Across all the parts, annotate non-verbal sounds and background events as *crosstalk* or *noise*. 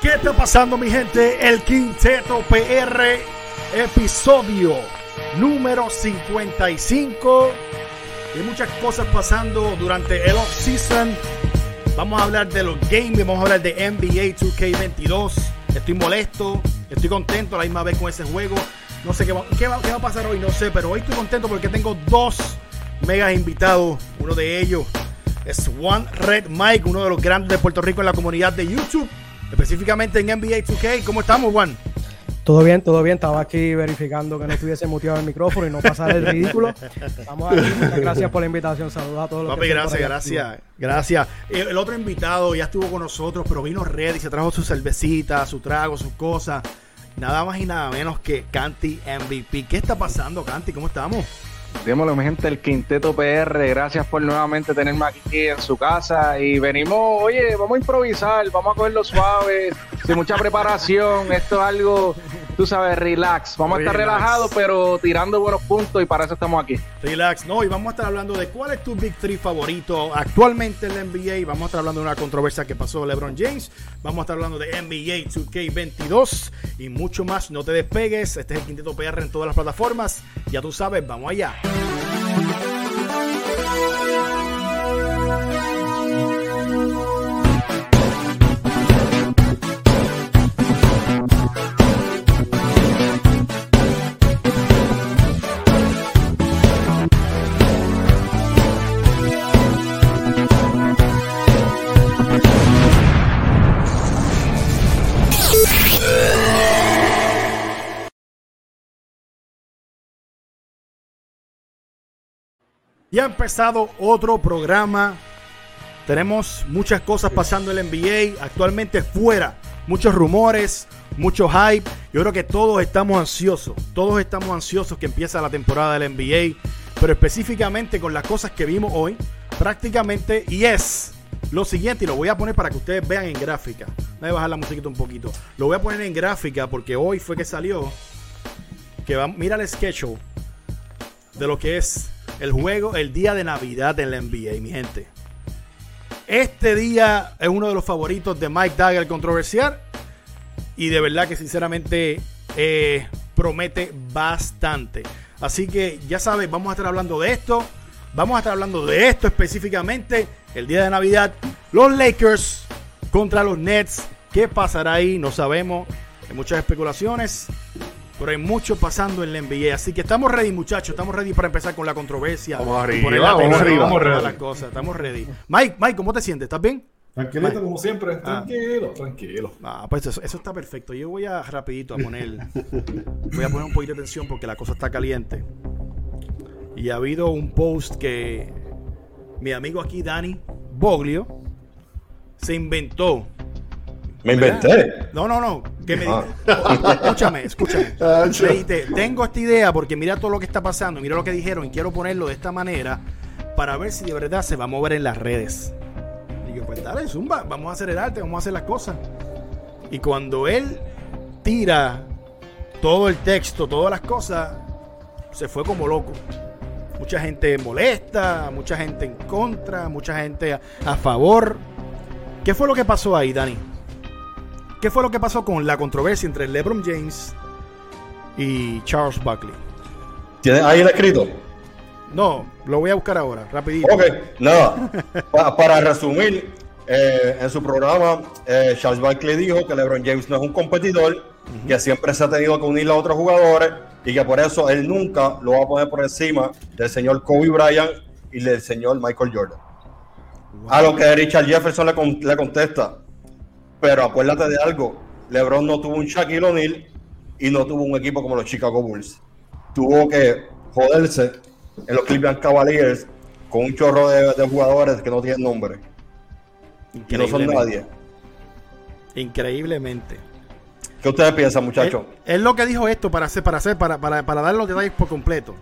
¿Qué está pasando mi gente? El Quinteto PR, episodio número 55. Hay muchas cosas pasando durante el off-season. Vamos a hablar de los games, vamos a hablar de NBA 2K22. Estoy molesto, estoy contento a la misma vez con ese juego. No sé qué va, qué va, a pasar hoy, no sé, pero hoy estoy contento porque tengo dos megas invitados. Uno de ellos es One Red Mike, uno de los grandes de Puerto Rico en la comunidad de YouTube, específicamente en NBA 2K. ¿Cómo estamos, Juan? Todo bien, todo bien. Estaba aquí verificando que no estuviese muteado el micrófono y no pasar el ridículo. Estamos aquí. Muchas gracias por la invitación. Saludos a todos los Papi, que gracias, gracias, gracias. El, el otro invitado ya estuvo con nosotros, pero vino red y se trajo su cervecita, su trago, sus cosas. Nada más y nada menos que Canti MVP. ¿Qué está pasando, Canti? ¿Cómo estamos? Dímoslo, mi gente, el Quinteto PR. Gracias por nuevamente tenerme aquí en su casa. Y venimos, oye, vamos a improvisar, vamos a cogerlo suave, sin mucha preparación. Esto es algo, tú sabes, relax. Vamos a estar relajados, pero tirando buenos puntos y para eso estamos aquí. Relax, no, y vamos a estar hablando de cuál es tu Big Three favorito actualmente en la NBA. Vamos a estar hablando de una controversia que pasó LeBron James. Vamos a estar hablando de NBA 2K22 y mucho más. No te despegues. Este es el Quinteto PR en todas las plataformas. Ya tú sabes, vamos allá. Ya ha empezado otro programa. Tenemos muchas cosas pasando en el NBA. Actualmente fuera. Muchos rumores, mucho hype. Yo creo que todos estamos ansiosos. Todos estamos ansiosos que empiece la temporada del NBA. Pero específicamente con las cosas que vimos hoy. Prácticamente. Y es lo siguiente. Y lo voy a poner para que ustedes vean en gráfica. Voy a bajar la musiquita un poquito. Lo voy a poner en gráfica porque hoy fue que salió. Que va, mira el schedule de lo que es el juego, el día de Navidad en la NBA, mi gente. Este día es uno de los favoritos de Mike Dagger controversial. Y de verdad que sinceramente eh, promete bastante. Así que ya sabes, vamos a estar hablando de esto. Vamos a estar hablando de esto específicamente. El día de Navidad. Los Lakers contra los Nets. ¿Qué pasará ahí? No sabemos. Hay muchas especulaciones. Pero hay mucho pasando en la NBA. Así que estamos ready, muchachos. Estamos ready para empezar con la controversia. Vamos arriba, poner la vamos arriba, vamos ready. las cosas. Estamos ready. Mike, Mike, ¿cómo te sientes? ¿Estás bien? Tranquilito como siempre, Ah. tranquilo, tranquilo. Ah, pues eso, eso está perfecto. Yo voy a rapidito a poner. voy a poner un poquito de atención porque la cosa está caliente. Y ha habido un post que mi amigo aquí, Dani Boglio, se inventó. Me ¿Verdad? inventé. No, no, no. Que me Ah. Escúchame, escúchame. *laughs* Ah, Me dijiste, tengo esta idea porque mira todo lo que está pasando, mira lo que dijeron y quiero ponerlo de esta manera para ver si de verdad se va a mover en las redes. Y yo, pues dale, zumba, vamos a hacer el arte, vamos a hacer las cosas. Y cuando él tira todo el texto, todas las cosas, se fue como loco. Mucha gente molesta, mucha gente en contra, mucha gente a, a favor. ¿Qué fue lo que pasó ahí, Dani? ¿Qué fue lo que pasó con la controversia entre LeBron James y Charles Buckley? ¿Tienes ahí el escrito? No, lo voy a buscar ahora, rapidito. Ok, nada. Pa- para resumir, eh, en su programa, eh, Charles Barkley dijo que LeBron James no es un competidor, que siempre se ha tenido que unir a otros jugadores y que por eso él nunca lo va a poner por encima del señor Kobe Bryant y del señor Michael Jordan. A lo que Richard Jefferson le, con- le contesta, pero acuérdate de algo, LeBron no tuvo un Shaquille O'Neal y no tuvo un equipo como los Chicago Bulls. Tuvo que joderse en los Cleveland Cavaliers con un chorro de, de jugadores que no tienen nombre. Que no son nadie. Increíblemente. ¿Qué ustedes piensan, muchachos? Él, él lo que dijo esto para hacer, para hacer, para, para, para dar los detalles por completo.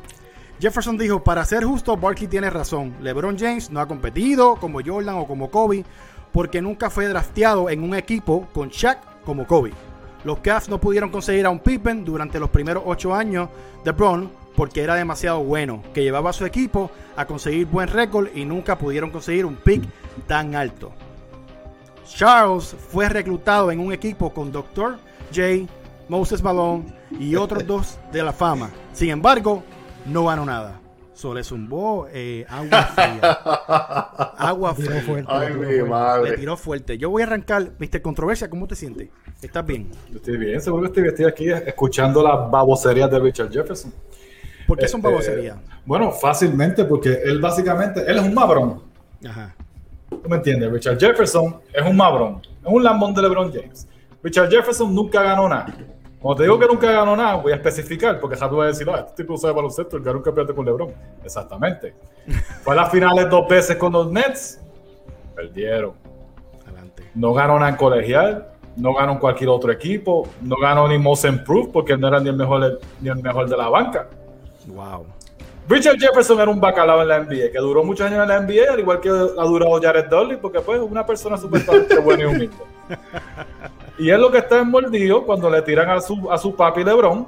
Jefferson dijo, para ser justo, Barkley tiene razón. LeBron James no ha competido como Jordan o como Kobe porque nunca fue drafteado en un equipo con Shaq como Kobe. Los Cavs no pudieron conseguir a un Pippen durante los primeros ocho años de Bron porque era demasiado bueno, que llevaba a su equipo a conseguir buen récord y nunca pudieron conseguir un pick tan alto. Charles fue reclutado en un equipo con Dr. J, Moses Malone y otros dos de la fama. Sin embargo, no ganó nada. Solo le zumbó eh, agua fría. *laughs* Agua fría. fuerte, Ay, tiró mi fuerte. Le madre. tiró fuerte. Yo voy a arrancar. Mr. Controversia, ¿cómo te sientes? ¿Estás bien? Yo estoy bien, seguro que estoy, estoy aquí escuchando las baboserías de Richard Jefferson. ¿Por qué son Este, baboserías? Bueno, fácilmente, porque él básicamente, él es un mabrón. Ajá. ¿Tú me entiendes? Richard Jefferson es un mabrón, es un lambón de LeBron James. Richard Jefferson nunca ganó nada. Cuando te digo que nunca ganó nada, voy a especificar, porque ya tú vas a decir, ah, este tipo sabe baloncesto, el ganó un campeonato con LeBron. Exactamente. Fue a las finales dos veces con los Nets, perdieron. Adelante. No ganó nada en colegial, no ganó en cualquier otro equipo, no ganó ni Most Improved porque no era ni el mejor, ni el mejor de la banca. Wow. Richard Jefferson era un bacalao en la NBA, que duró muchos años en la NBA, al igual que ha durado Jared Dudley, porque pues una persona súper *laughs* buena y humilde. Y es lo que está enmordido cuando le tiran a su, a su papi LeBron.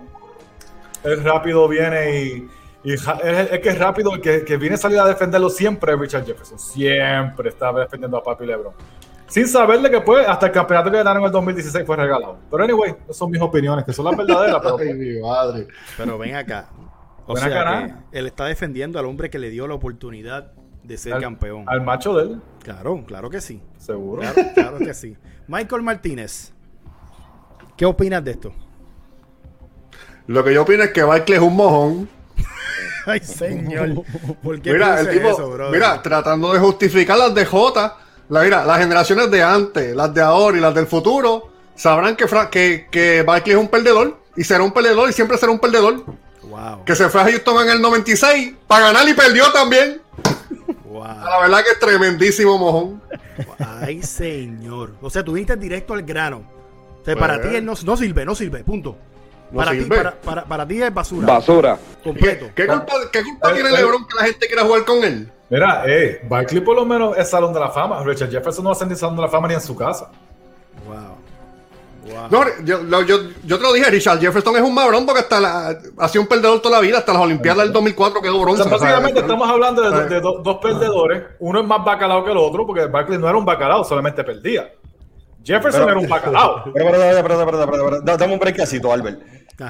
Él rápido viene y, es, es que es rápido, el que, que viene a salir a defenderlo siempre Richard Jefferson. Siempre está defendiendo a papi LeBron. Sin saberle que pues hasta el campeonato que ganaron en el 2016 fue regalado. Pero anyway, esas son mis opiniones, que son las verdaderas, pero *laughs* Ay, mi madre. Pero ven acá. O Ven sea acá, que él está defendiendo al hombre que le dio la oportunidad de ser al, campeón. al macho de él, Claro, claro que sí. seguro. Claro, claro que sí. Michael Martínez, ¿qué opinas de esto? Lo que yo opino es que Barkley es un mojón. *laughs* Ay, señor. ¿Por qué Mira, el tipo, eso, mira, tratando de justificar las de J, la, mira, las generaciones de antes, las de ahora y las del futuro, sabrán que, que, que Barkley es un perdedor y será un perdedor y siempre será un perdedor. Wow, Que se fue a Houston en el 96 para ganar y perdió también. wow. La verdad que es tremendísimo mojón. Ay, señor. O sea, tú viniste directo al grano. O sea, Pues. para ti él no, no sirve, no sirve, punto. No para, Ti, para, para, para ti es basura. Basura. completo. ¿Qué, qué culpa, qué culpa Eh, tiene eh. LeBron que la gente quiera jugar con él? Mira, eh, Barkley por lo menos es Salón de la Fama. Richard Jefferson no va a ser ni Salón de la Fama ni en su casa. Wow. Wow. No, yo, lo- yo, yo te lo dije, Richard Jefferson es un mabrón porque hasta la, ha sido un perdedor toda la vida, hasta las Olimpiadas del 2004 quedó bronce. o sea, básicamente estamos hablando de, de do- dos perdedores. Uno es más bacalao que el otro, porque Barkley no era un bacalao, solamente perdía. Jefferson Pero- era un bacalao. *laughs* Pero, pero, pero, pero, pero, pero, pero, da- dame un breakcito, Albert.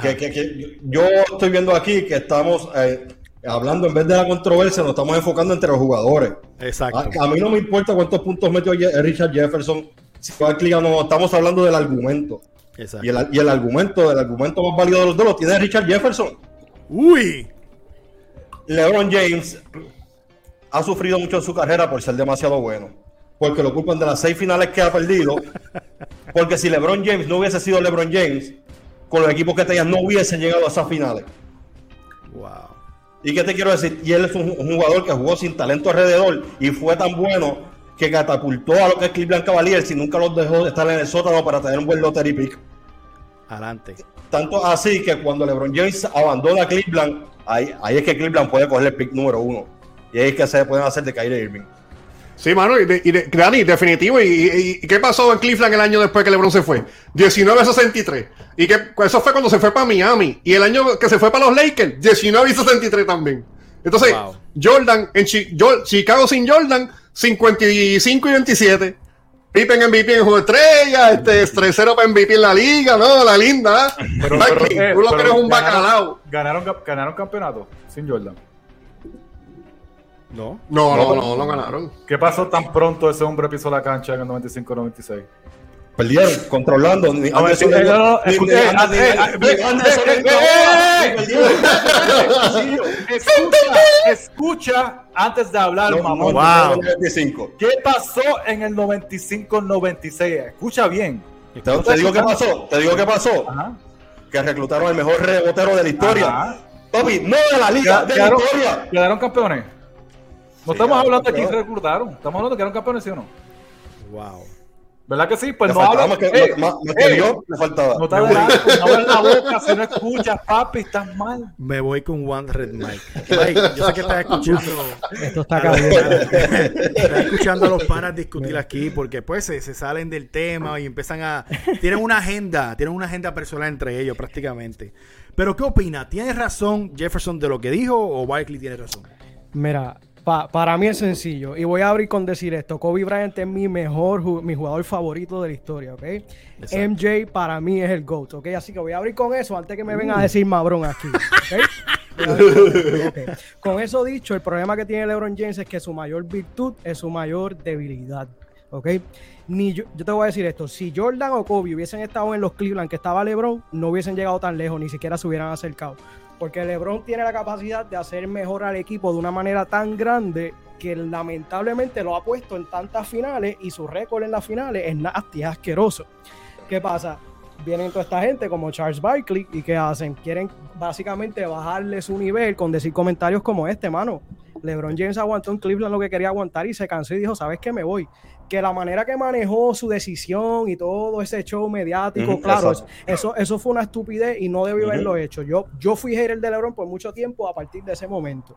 Que, que, que yo estoy viendo aquí que estamos eh, hablando, en vez de la controversia, nos estamos enfocando entre los jugadores. Exacto. A, a mí no me importa cuántos puntos metió Ye- Richard Jefferson. Si Barkley o no, estamos hablando del argumento. Exacto. Y el, y el argumento, el argumento más válido de los dos lo tiene Richard Jefferson. Uy. LeBron James ha sufrido mucho en su carrera por ser demasiado bueno. Porque lo culpan de las seis finales que ha perdido. Porque si LeBron James no hubiese sido LeBron James, con los equipos que tenía no hubiesen llegado a esas finales. Wow. ¿Y qué te quiero decir? Y él es un, un jugador que jugó sin talento alrededor y fue tan bueno que catapultó a lo que es Cleveland Cavaliers y nunca los dejó de estar en el sótano para tener un buen lottery pick. Adelante. Tanto así que cuando LeBron James abandona Cleveland, ahí, ahí es que Cleveland puede coger el pick número uno. Y ahí es que se pueden hacer de Kyrie Irving. Sí, mano, y, de, y de- Dani, definitivo. Y, y- y qué pasó en Cleveland el año después que LeBron se fue? 19 a 63. Y que eso fue cuando se fue para Miami. Y el año que se fue para los Lakers, 19 y 63 también. Entonces, Wow. Jordan, en Chi- Chicago sin Jordan, 55 y 27. Pippen MVP en juego de estrella, este, 3-0 para MVP en la liga, ¿no? La linda. ¿eh? Pero, pero, tú lo que eres un ganaron- bacalao. Ganaron, ganaron campeonato sin Jordan. No. No, no, no, no ganaron. ¿Qué pasó tan pronto ese hombre pisó la cancha en el 95-96? Perdieron controlando. Ni, No, Anderson- eh, eh, eh. Escucha, escucha antes de hablar, No, mamón. no, Wow. no, 95. ¿Qué pasó en el 95-96? Escucha bien. Te, te digo qué pasó. Te digo qué pasó. Ajá. Que reclutaron al mejor rebotero de la historia. Ajá. Papi, no de la liga, de la historia. quedaron campeones. No Sí, estamos quedaron hablando de quién campeones. reclutaron. Estamos hablando de que eran campeones, ¿sí o no? Wow. ¿Verdad que sí? Pues Le no más que, eh, más- más que yo, le faltaba. no te adelantes, no abras la boca si no escuchas, papi, estás mal. Me voy con One Red Mike. Mike, yo sé que estás escuchando. Esto está caliente. Estás escuchando a los panas discutir aquí porque pues se, se salen del tema y empiezan a... Tienen una agenda, tienen una agenda personal entre ellos prácticamente. Pero ¿qué opina? ¿Tiene razón Jefferson de lo que dijo o Barkley tiene razón? Mira, Pa- para mí es sencillo. Y voy a abrir con decir esto. Kobe Bryant es mi mejor, ju- mi jugador favorito de la historia, ¿ok? MJ para mí es el GOAT, ¿ok? Así que voy a abrir con eso antes que me vengan a decir mabrón aquí, *laughs* con eso, ok. Con eso dicho, el problema que tiene LeBron James es que su mayor virtud es su mayor debilidad, ¿ok? Ni yo, yo te voy a decir esto, si Jordan o Kobe hubiesen estado en los Cleveland que estaba LeBron, no hubiesen llegado tan lejos, ni siquiera se hubieran acercado. Porque LeBron tiene la capacidad de hacer mejor al equipo de una manera tan grande que lamentablemente lo ha puesto en tantas finales y su récord en las finales es nasty, asqueroso. ¿Qué pasa? Vienen toda esta gente como Charles Barkley y ¿qué hacen? Quieren básicamente bajarle su nivel con decir comentarios como este, mano. LeBron James aguantó en Cleveland lo que quería aguantar y se cansó y dijo, ¿sabes qué? Me voy. Que la manera que manejó su decisión y todo ese show mediático, claro, eso, eso fue una estupidez y no debió haberlo hecho. Yo, yo fui hater de LeBron por mucho tiempo a partir de ese momento.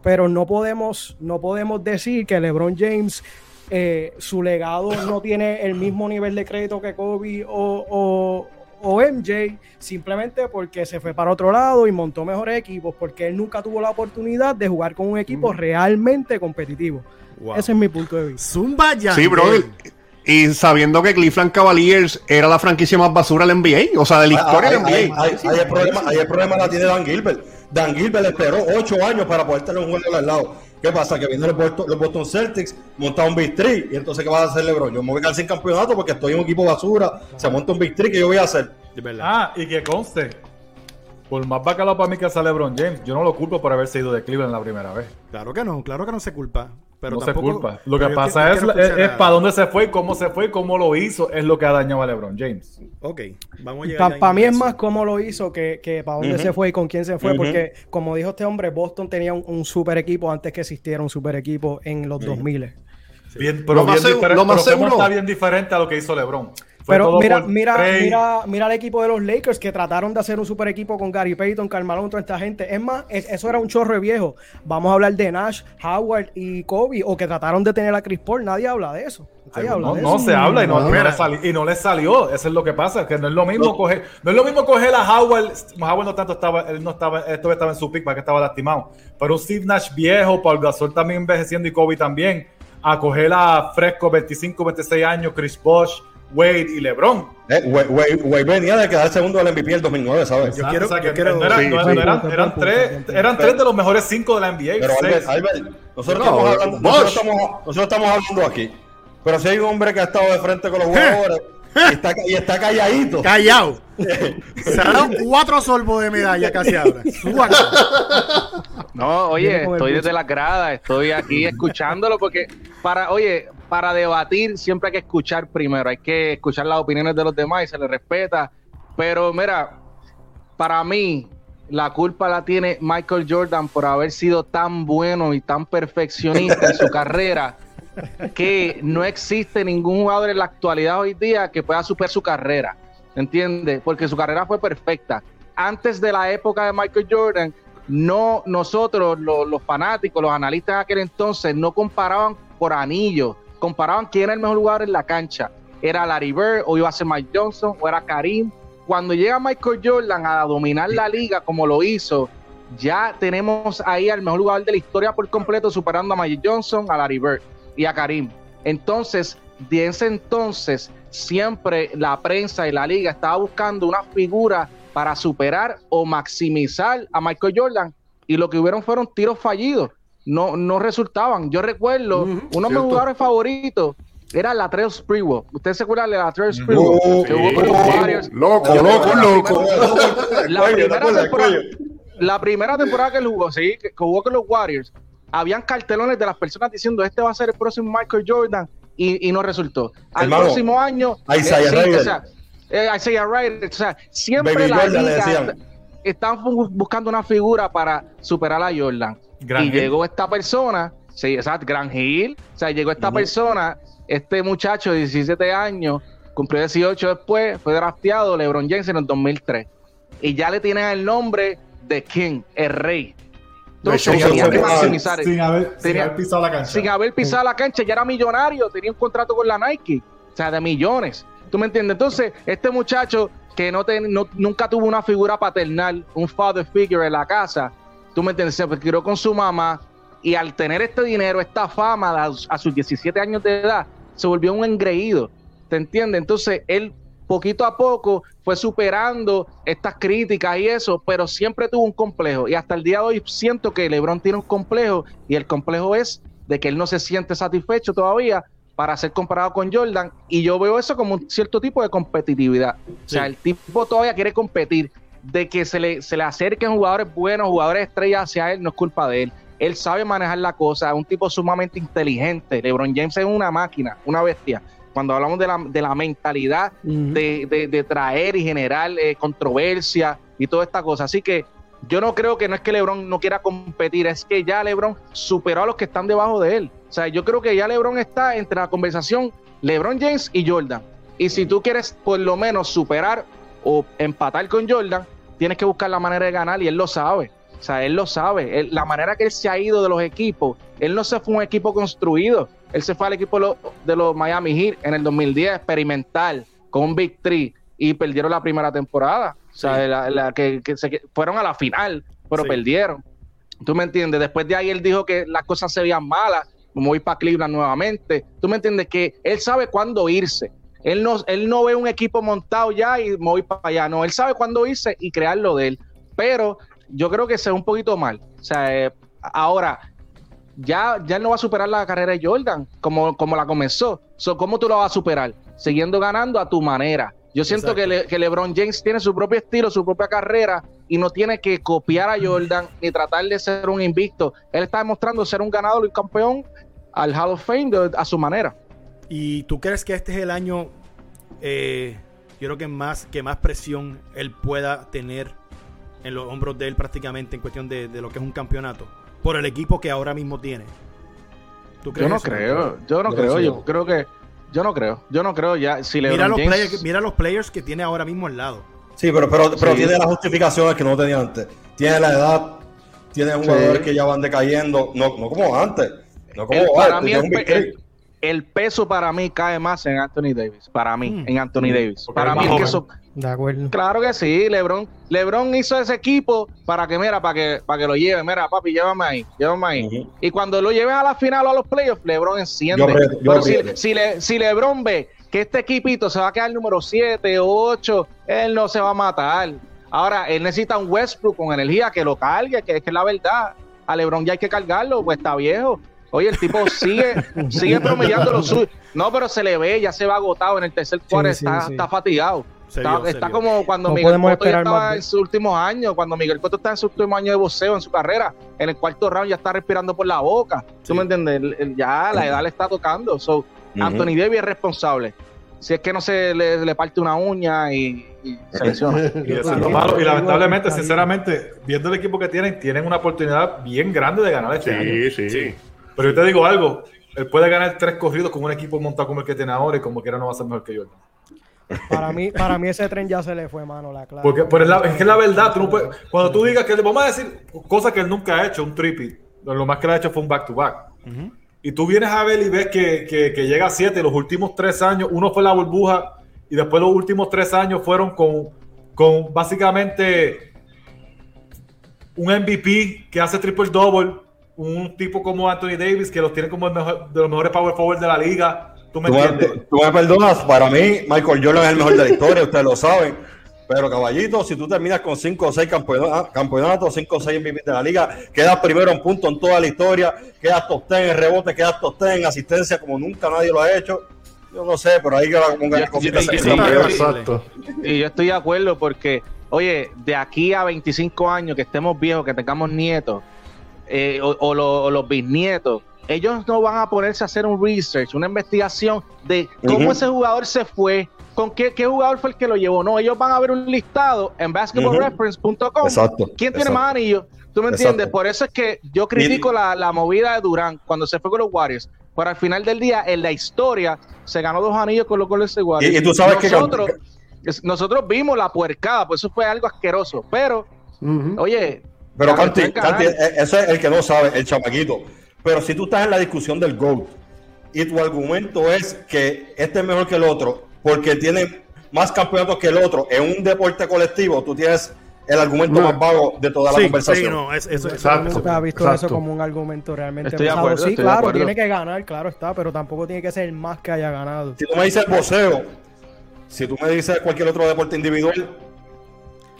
Pero no podemos, no podemos decir que LeBron James, eh, su legado no tiene el mismo nivel de crédito que Kobe o, o- o MJ, simplemente porque se fue para otro lado y montó mejores equipos, porque él nunca tuvo la oportunidad de jugar con un equipo realmente competitivo. Wow. Ese es mi punto de vista. Zumba ya. Sí, brother. Y sabiendo que Cleveland Cavaliers era la franquicia más basura del NBA, o sea, de la historia del NBA. ahí- ahí el problema, ahí el problema la tiene Dan Gilbert. Dan Gilbert esperó ocho años para poder tener un juego al lado. ¿Qué pasa? Que vienen los Boston, los Boston Celtics, monta un Big Three, y entonces ¿qué va a hacer LeBron? Yo me voy a quedar sin campeonato porque estoy en un equipo basura, se monta un Big Three, ¿qué yo voy a hacer? De verdad. Ah, y que conste, por más bacalao para mí que sea LeBron James, yo no lo culpo por haberse ido de Cleveland la primera vez. Claro que no, claro que no se culpa. Pero no tampoco- se culpa. Lo que pasa es, es, a- para dónde se fue, cómo se fue, cómo lo hizo, es lo que ha dañado a LeBron James. Ok, vamos a llegar Para ya mí es más cómo lo hizo que, que para dónde se fue y con quién se fue, porque como dijo este hombre, Boston tenía un, un super equipo antes que existiera un super equipo en los 2000. Bien, pero Lo más bien seguro- diferente, lo más pero seguro- está bien diferente a lo que hizo LeBron. Fue Pero mira, mira, mira, mira el equipo de los Lakers que trataron de hacer un super equipo con Gary Payton, Carmelo, toda esta gente. Es más, es- eso era un chorro de viejo. Vamos a hablar de Nash, Howard y Kobe, o que trataron de tener a Chris Paul. Nadie habla de eso. Nadie habla No, de no eso. se habla y no, No. y no le sali- y no le salió. Eso es lo que pasa, que no es lo mismo coger, no es lo mismo coger a Howard. Howard no tanto estaba, él no estaba, esto estaba en su pick para que estaba lastimado. Pero un Steve Nash viejo, Paul Gasol también envejeciendo y Kobe también. A coger a fresco 25, 26 años, Chris Bosh, Wade y LeBron. Eh, Wade- Wade Wade venía de quedar segundo del MVP el 2009, ¿sabes? Yo quiero- O sea, que yo quiero- no eran, Sí, no sí. eran- Buen eran punto, tres, eran tres de los mejores cinco de la NBA. Pero. Albert, Albert, nosotros, No, estamos hablando, nosotros, estamos, nosotros estamos hablando aquí. Pero si hay un hombre que ha estado de frente con los *laughs* jugadores y, está, y está calladito. Callao. *laughs* Se ha dado cuatro sorbos de medalla casi ahora. No, oye, estoy desde la grada, estoy aquí escuchándolo porque para, oye, para debatir siempre hay que escuchar primero, hay que escuchar las opiniones de los demás y se les respeta. Pero mira, para mí la culpa la tiene Michael Jordan por haber sido tan bueno y tan perfeccionista en su *laughs* carrera que no existe ningún jugador en la actualidad hoy día que pueda superar su carrera. ¿Entiendes? Porque su carrera fue perfecta. Antes de la época de Michael Jordan, no nosotros, lo- los fanáticos, los analistas de aquel entonces, no comparaban por anillos, comparaban quién era el mejor jugador en la cancha. Era Larry Bird, o iba a ser Mike Johnson, o era Karim. Cuando llega Michael Jordan a dominar la liga como lo hizo, ya tenemos ahí al mejor jugador de la historia por completo, superando a Mike Johnson, a Larry Bird y a Karim. Entonces, de ese entonces, siempre la prensa y la liga estaba buscando una figura para superar o maximizar a Michael Jordan y lo que hubieron fueron tiros fallidos. No, no resultaban. Yo recuerdo, uno de mis jugadores favoritos era Latrell Sprewell. ¿Usted se acuerda de Latrell Sprewell? Uh, que jugó con los Warriors. Loco, loco, loco. *laughs* La primera, temporada, la primera temporada que él jugó, sí, que que jugó con los Warriors, habían cartelones de las personas diciendo este va a ser el próximo Michael Jordan y, y no resultó. Al Hermano, próximo año, Isaiah sí, Ryder. o sea, eh, Isaiah Ryder, o sea, siempre Baby la Jordan liga están bu- buscando una figura para superar a Jordan. Gran y Hill. llegó esta persona, sí, exacto, Gran Hill, o sea, llegó esta persona, este muchacho de 17 años, cumplió 18 después, fue drafteado LeBron James en el 2003. Y ya le tienen el nombre de King, el rey. Entonces, De hecho, tenía que sin- maximizar. sin haber, sin Tenía- haber pisado la cancha. Sin haber pisado la cancha, ya era millonario, tenía un contrato con la Nike, o sea, de millones. ¿Tú me entiendes? Entonces, este muchacho que no, ten- no- nunca tuvo una figura paternal, un father figure en la casa, ¿tú me entiendes? Se crió con su mamá, y al tener este dinero, esta fama a, a sus 17 años de edad, se volvió un engreído, ¿te entiendes? Entonces él poquito a poco fue superando estas críticas y eso, pero siempre tuvo un complejo y hasta el día de hoy siento que LeBron tiene un complejo y el complejo es de que él no se siente satisfecho todavía para ser comparado con Jordan y yo veo eso como un cierto tipo de competitividad. O sea, el tipo todavía quiere competir, de que se le, se le acerquen jugadores buenos, jugadores estrellas hacia él, no es culpa de él. Él sabe manejar la cosa, es un tipo sumamente inteligente. LeBron James es una máquina, una bestia. Cuando hablamos de la, de la mentalidad de, de- de traer y generar eh, controversia y toda esta cosa. Así que yo no creo que no es que LeBron no quiera competir, es que ya LeBron superó a los que están debajo de él. O sea, yo creo que ya LeBron está entre la conversación LeBron James y Jordan. Y si tú quieres por lo menos superar o empatar con Jordan, tienes que buscar la manera de ganar y él lo sabe. O sea, él lo sabe. Él- la manera que él se ha ido de los equipos, él no se fue un equipo construido. Él se fue al equipo de los, de los Miami Heat en el 2010, experimental, con un Big Three, y perdieron la primera temporada. O sea, la, la que, que se, que fueron a la final, pero Sí. perdieron. ¿Tú me entiendes? Después de ahí él dijo que las cosas se veían malas, como voy para Cleveland nuevamente. ¿Tú me entiendes? Que él sabe cuándo irse. Él no, él no ve un equipo montado ya y me voy para allá. No, él sabe cuándo irse y crearlo de él. Pero yo creo que se ve un poquito mal. O sea, eh, ahora, ya, ya él no va a superar la carrera de Jordan como, como la comenzó. So, ¿Cómo tú lo vas a superar? Siguiendo ganando a tu manera. Yo siento que, Le- que LeBron James tiene su propio estilo, su propia carrera y no tiene que copiar a Jordan ni tratar de ser un invicto. Él está demostrando ser un ganador y un campeón al Hall of Fame de- a su manera. ¿Y tú crees que este es el año, eh, yo creo que más, que más presión él pueda tener en los hombros de él prácticamente en cuestión de, de lo que es un campeonato? Por el equipo que ahora mismo tiene. ¿Tú Yo no eso? creo, yo no Yo creo, yo creo que, yo no creo, yo no creo ya. Si LeBron Mira los, James- players, mira los players que tiene ahora mismo al lado. Sí, pero, pero, pero Sí. tiene las justificaciones que no tenía antes. Tiene la edad, tiene jugadores Sí. que ya van decayendo, no, no como antes. No como antes, para mí el, el- peso para mí cae más en Anthony Davis, para mí, Mm. en Anthony Davis. Porque Para es mí el que joven. so- De acuerdo. Claro que sí, LeBron, LeBron hizo ese equipo para que, mira, para que, para que lo lleve, mira, papi, llévame ahí, llévame ahí. Y cuando lo lleven a la final o a los playoffs, LeBron enciende. Yo aprieto, yo Pero si, si, Le- si LeBron ve que este equipito se va a quedar número 7 o 8, él no se va a matar. Ahora, él necesita un Westbrook con energía que lo cargue, que es que es la verdad. A LeBron ya hay que cargarlo, pues está viejo. Oye, el tipo sigue, *laughs* sigue promediando lo suyo. No, pero se le ve, ya se va agotado en el tercer cuarto, sí, está, sí. está fatigado. Se está como cuando No Miguel Cotto ya estaba de- en sus últimos años, cuando Miguel Cotto está en su último año de boxeo en su carrera, en el cuarto round ya está respirando por la boca. Sí. ¿Tú me entiendes? El- el- ya la edad le está tocando. So. Anthony Davis es responsable. Si es que no se le, le parte una uña y, y se lesiona. *laughs* Y eso es lo malo. Y lamentablemente, sinceramente, viendo el equipo que tienen, tienen una oportunidad bien grande de ganar este año. Sí, sí. Pero yo te digo algo, él puede ganar tres corridos con un equipo montado como el que tiene ahora y como quiera no va a ser mejor que Jordan. Para mí, para mí ese tren ya se le fue, mano, la clave. Porque pero es, la, es que la verdad, tú no puedes- cuando tú digas que vamos a decir cosas que él nunca ha hecho, un trippy, lo más que le ha hecho fue un back to back. Y tú vienes a ver y ves que, que- que llega a 7 los últimos tres años, uno fue la burbuja y después los últimos tres años fueron con, con básicamente un MVP que hace triple double, un tipo como Anthony Davis que los tiene como el mejor- de los mejores power forward de la liga. ¿Tú me Tú me, tú me perdonas, para mí Michael Jordan es el mejor de la historia, ustedes lo saben. Pero caballito, si tú terminas con 5 o 6 campeonatos, campeonatos 5 o 6 MVP de la liga, quedas primero en punto en toda la historia, quedas top 10 en rebote, quedas top 10 en asistencia como nunca nadie lo ha hecho. Yo no sé, pero ahí que la, yo- peor. Exacto. Y yo estoy de acuerdo porque, oye, de aquí a 25 años que estemos viejos, que tengamos nietos eh, o, o lo- o los bisnietos, ellos no van a ponerse a hacer un research, una investigación de cómo ese jugador se fue, con qué, qué jugador fue el que lo llevó. No, ellos van a ver un listado en basketballreference.com. ¿Quién tiene exacto. más anillos? ¿Tú me Exacto. entiendes? Por eso es que yo critico la, la movida de Durán cuando se fue con los Warriors. Pero al final del día, en la historia, se ganó dos anillos con los Golden State Warriors. Y- y tú sabes que- nosotros, es- nosotros vimos la puercada, pues eso fue algo asqueroso. Pero, oye, Pero Canti. Canti, eso es el que no sabe, el chamaquito. Pero si tú estás en la discusión del GOAT y tu argumento es que este es mejor que el otro porque tiene más campeonatos que el otro en un deporte colectivo, tú tienes el argumento No. más vago de toda la Sí, conversación. sí, no, es- eso, eso- Exacto. Nunca he visto Exacto. eso como un argumento realmente Estoy de pesado. acuerdo, Sí, claro, tiene que ganar, claro está, pero tampoco tiene que ser el más que haya ganado. Si tú me dices boxeo, si tú me dices cualquier otro deporte individual,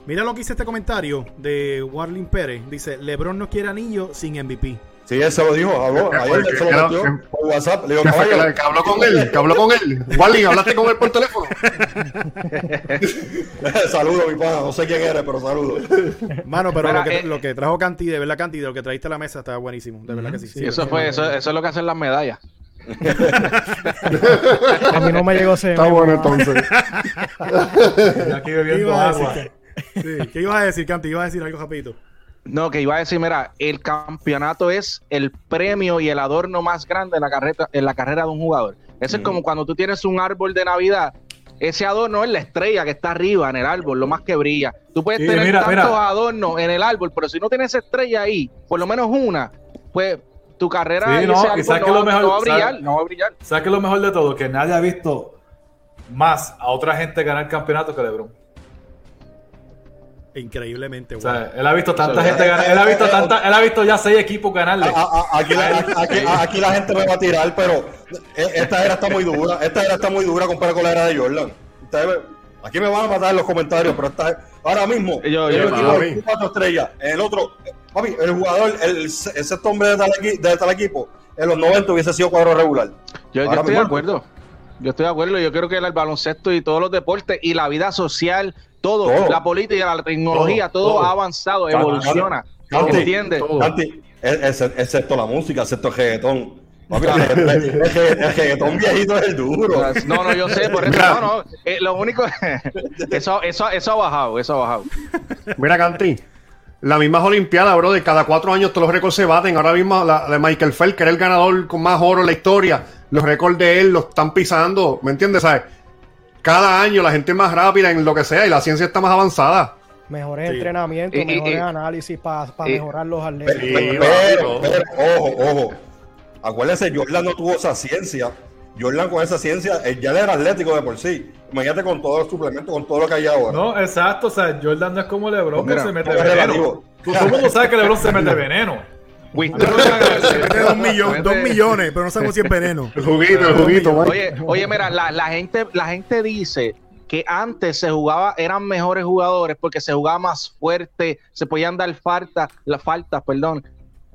Mira lo que dice este comentario de Warlin Pérez. Dice, LeBron no quiere anillo sin MVP. él se lo dijo, habló, ayer ¿Qué- se lo metió por WhatsApp, le digo, ¿Qué fue que, caballo, que habló con él? ¿Que habló con él? Wally, ¿hablaste con él por teléfono? *laughs* saludo mi pana, no sé quién eres, pero saludo. Mano, pero Mira, lo, que, eh, lo que trajo Canti, de verdad, Canti, de lo que trajiste a la mesa está buenísimo. De verdad que sí. Y eso fue, eso, eso es lo que hacen las medallas. *laughs* A mí no me llegó ese. Está bueno entonces. *laughs* Aquí ¿Qué bebiendo agua. Sí, ¿Qué ibas a decir, Canti? Ibas a decir algo rapidito. No, que iba a decir, mira, el campeonato es el premio y el adorno más grande en la carrera, en la carrera de un jugador. Eso es como cuando tú tienes un árbol de Navidad. Ese adorno es la estrella que está arriba en el árbol, lo más que brilla. Tú puedes Sí, tener mira, tantos mira. adornos en el árbol, pero si no tienes estrella ahí, por lo menos una, pues tu carrera Sí, no, ese y árbol sabes no, que lo va- mejor- no va a brillar, no va a brillar. ¿Sabes qué es lo mejor de todo? Que nadie ha visto más a otra gente ganar campeonato que LeBron. Increíblemente, O bueno. sea, él ha visto tanta gente ganar, él ha visto tanta, él ha visto ya seis equipos ganarle. A- a- aquí, la, aquí- aquí la gente me va a tirar, pero e- esta era está muy dura. Esta era está muy dura comparada con la era de Jordan. Ustedes aquí me van a matar en los comentarios, pero esta, ahora mismo, Yo- yo- equipo cuatro estrellas, el otro, papi, el jugador, el, el sexto hombre de tal, equi- de tal equipo, en los 90 hubiese sido cuadro regular. Yo, yo estoy de acuerdo. Yo estoy de acuerdo. Yo creo que el baloncesto y todos los deportes y la vida social, todo, Todo. la política, la tecnología, Todo, todo, todo. ha avanzado, Claro, evoluciona. claro. ¿Entiendes? Excepto la música, excepto el reggaetón. El, el- el- el reggaetón viejito es el duro. No, no, yo sé, por eso no, no. eh, lo único *laughs* eso, eso, eso ha bajado, eso ha bajado. Mira, Canti. Las mismas Olimpiadas, bro, de cada cuatro años todos los récords se baten. Ahora mismo la de Michael Phelps, que era el ganador con más oro en la historia, los récords de él los están pisando. ¿Me entiendes? ¿Sabes? Cada año la gente es más rápida en lo que sea y la ciencia está más avanzada. Mejores Sí. entrenamientos, mejores análisis para y- mejorar los atletas. Pero, pero, ojo, ojo. Acuérdense, Jordan no tuvo esa ciencia. Jordan con esa ciencia, él ya era atlético de por sí. Imagínate con todos los suplementos, con todo lo que hay ahora. No, exacto. O sea, Jordan no es como LeBron Mira, que se mete veneno. relativo. Tú- Todo el mundo sabe que LeBron se mete veneno. Mete *laughs* dos, millones, dos millones, pero no sabemos si es veneno. El juguito, el juguito. Oye, oye, mira, la, la gente, la gente dice que antes se jugaba, eran mejores jugadores porque se jugaba más fuerte, se podían dar faltas, las faltas, perdón.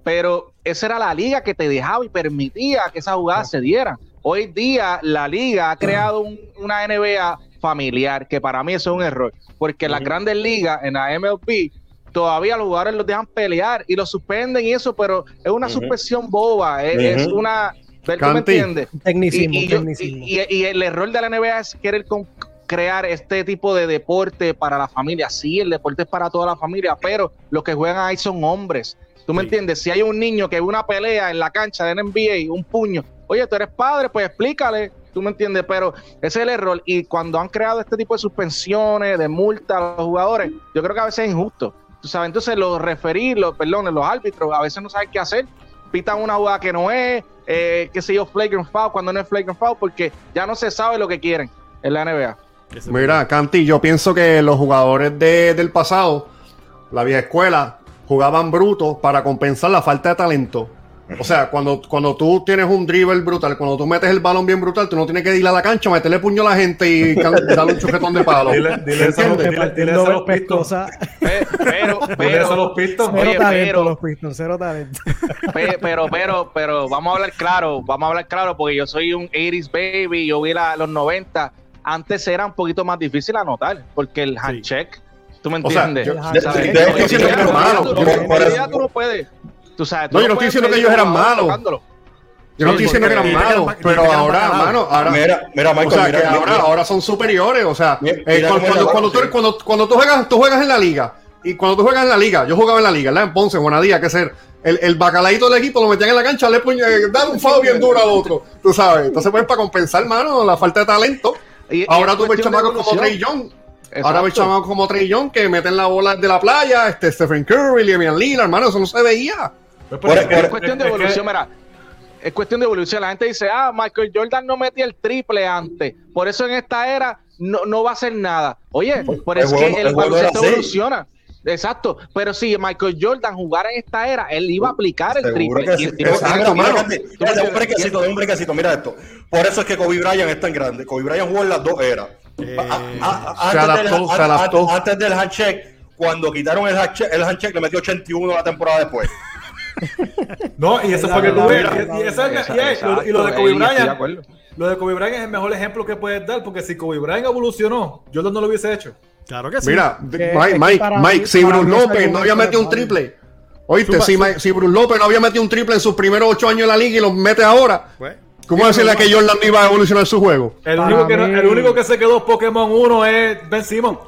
Pero esa era la liga que te dejaba y permitía que esas jugadas se dieran. Hoy día la liga ha creado un- una NBA familiar, que para mí eso es un error, porque las grandes ligas en la MLB todavía los jugadores los dejan pelear y los suspenden y eso, pero es una suspensión boba, es, es Ujú. una... ¿Tú me entiendes? Tecnicismo, y, y yo- tecnicismo. y- y- y el error de la NBA es querer con- crear este tipo de deporte para la familia. Sí, el deporte es para toda la familia, pero los que juegan ahí son hombres. ¿Tú me Sí. entiendes? Si hay un niño que ve una pelea en la cancha de NBA, un puño, oye, tú eres padre, pues explícale. ¿Tú me entiendes? Pero ese es el error. Y cuando han creado este tipo de suspensiones, de multa a los jugadores, yo creo que a veces es injusto. Tú sabes, entonces los referir, los, perdón, los árbitros a veces no saben qué hacer. Pitan una jugada que no es, eh, qué sé yo, flagrant foul cuando no es flagrant foul, porque ya no se sabe lo que quieren en la NBA. Mira, Canti, yo pienso que los jugadores de- del pasado, la vieja escuela, jugaban brutos para compensar la falta de talento. O sea, cuando, cuando tú tienes un dribble brutal, cuando tú metes el balón bien brutal, tú no tienes que ir a la cancha, meterle puño a la gente y *laughs* darle un chujetón de palo. Dile, dile eso, a los- dile, *laughs* dile eso a los Pistons. Pescosa. Pe- Pero, Dile eso a pero, los Pistons. Cero Oye, talento pero- los Pistons, cero talento. *laughs* pe- pero, pero, pero, vamos a hablar claro, vamos a hablar claro, porque yo soy un 80s baby, yo vi la- los 90, antes era un poquito más difícil anotar, porque el handcheck, tú me O sea, entiendes. yo- de- ¿Sabes? malo. tú- Por- eso- tú no puedes. Tú sabes, tú No, yo no estoy diciendo que ellos eran malos. Yo no Sí, estoy diciendo que eran malos, eran- pero ahora, mano, ahora, Mira, mira, Michael, o sea, mira, que mira, ahora, mira. ahora son superiores. O sea, eh, cuando, cuando, cuando tú, sí. cuando, cuando tú juegas, tú juegas en la liga. Y cuando tú juegas en la liga, yo jugaba en la liga, ¿verdad? En Ponce, en Juanadía, que ser el, el bacalaíto del equipo lo metían en la cancha, le puño, eh, dan un foul bien duro al otro, tú sabes. Entonces, pues, para compensar, mano, la falta de talento. Y- y ahora es tú ves chamacos como Trey. Young. Ahora ves chamacos como Trey Young que meten la bola de la playa, este Stephen Curry, Damian Lillard, hermano, eso no se veía. Pues, Por- por- es Es cuestión de evolución, mira. Es cuestión de evolución. La gente dice, ah, Michael Jordan no metía el triple antes. Por eso en esta era no, no va a hacer nada. Oye, por eso que el baloncesto evoluciona. exacto. Pero si Michael Jordan jugara en esta era, él iba a aplicar el triple. un brequecito, de un brequecito, mira esto. Por eso es que Kobe Bryant es tan grande. Kobe Bryant jugó en las dos eras. Eh, A- a- a- Se antes, del, adaptó, se a- a- adaptó. antes del handshake, cuando quitaron el handshake, el handshake le metió 81 la temporada después. *laughs* No, y eso fue que tú ves. Y, lo- de Kobe Bryant. Lo de Kobe Bryant es el mejor ejemplo que puedes dar, porque si Kobe Bryant evolucionó, Jordan no lo hubiese hecho. Claro que sí. Mira, Que- Mike, que Mike, Mike, mí- si Bruce López no había metido un triple. Oíste, si, Mike- si Bruce López no había metido un triple en sus primeros ocho años en la liga y lo mete ahora, Pues, ¿cómo sí, decirle a pero que Jordan no iba a evolucionar su juego? El único, que no- el único que se quedó Pokémon 1 es Ben Simon.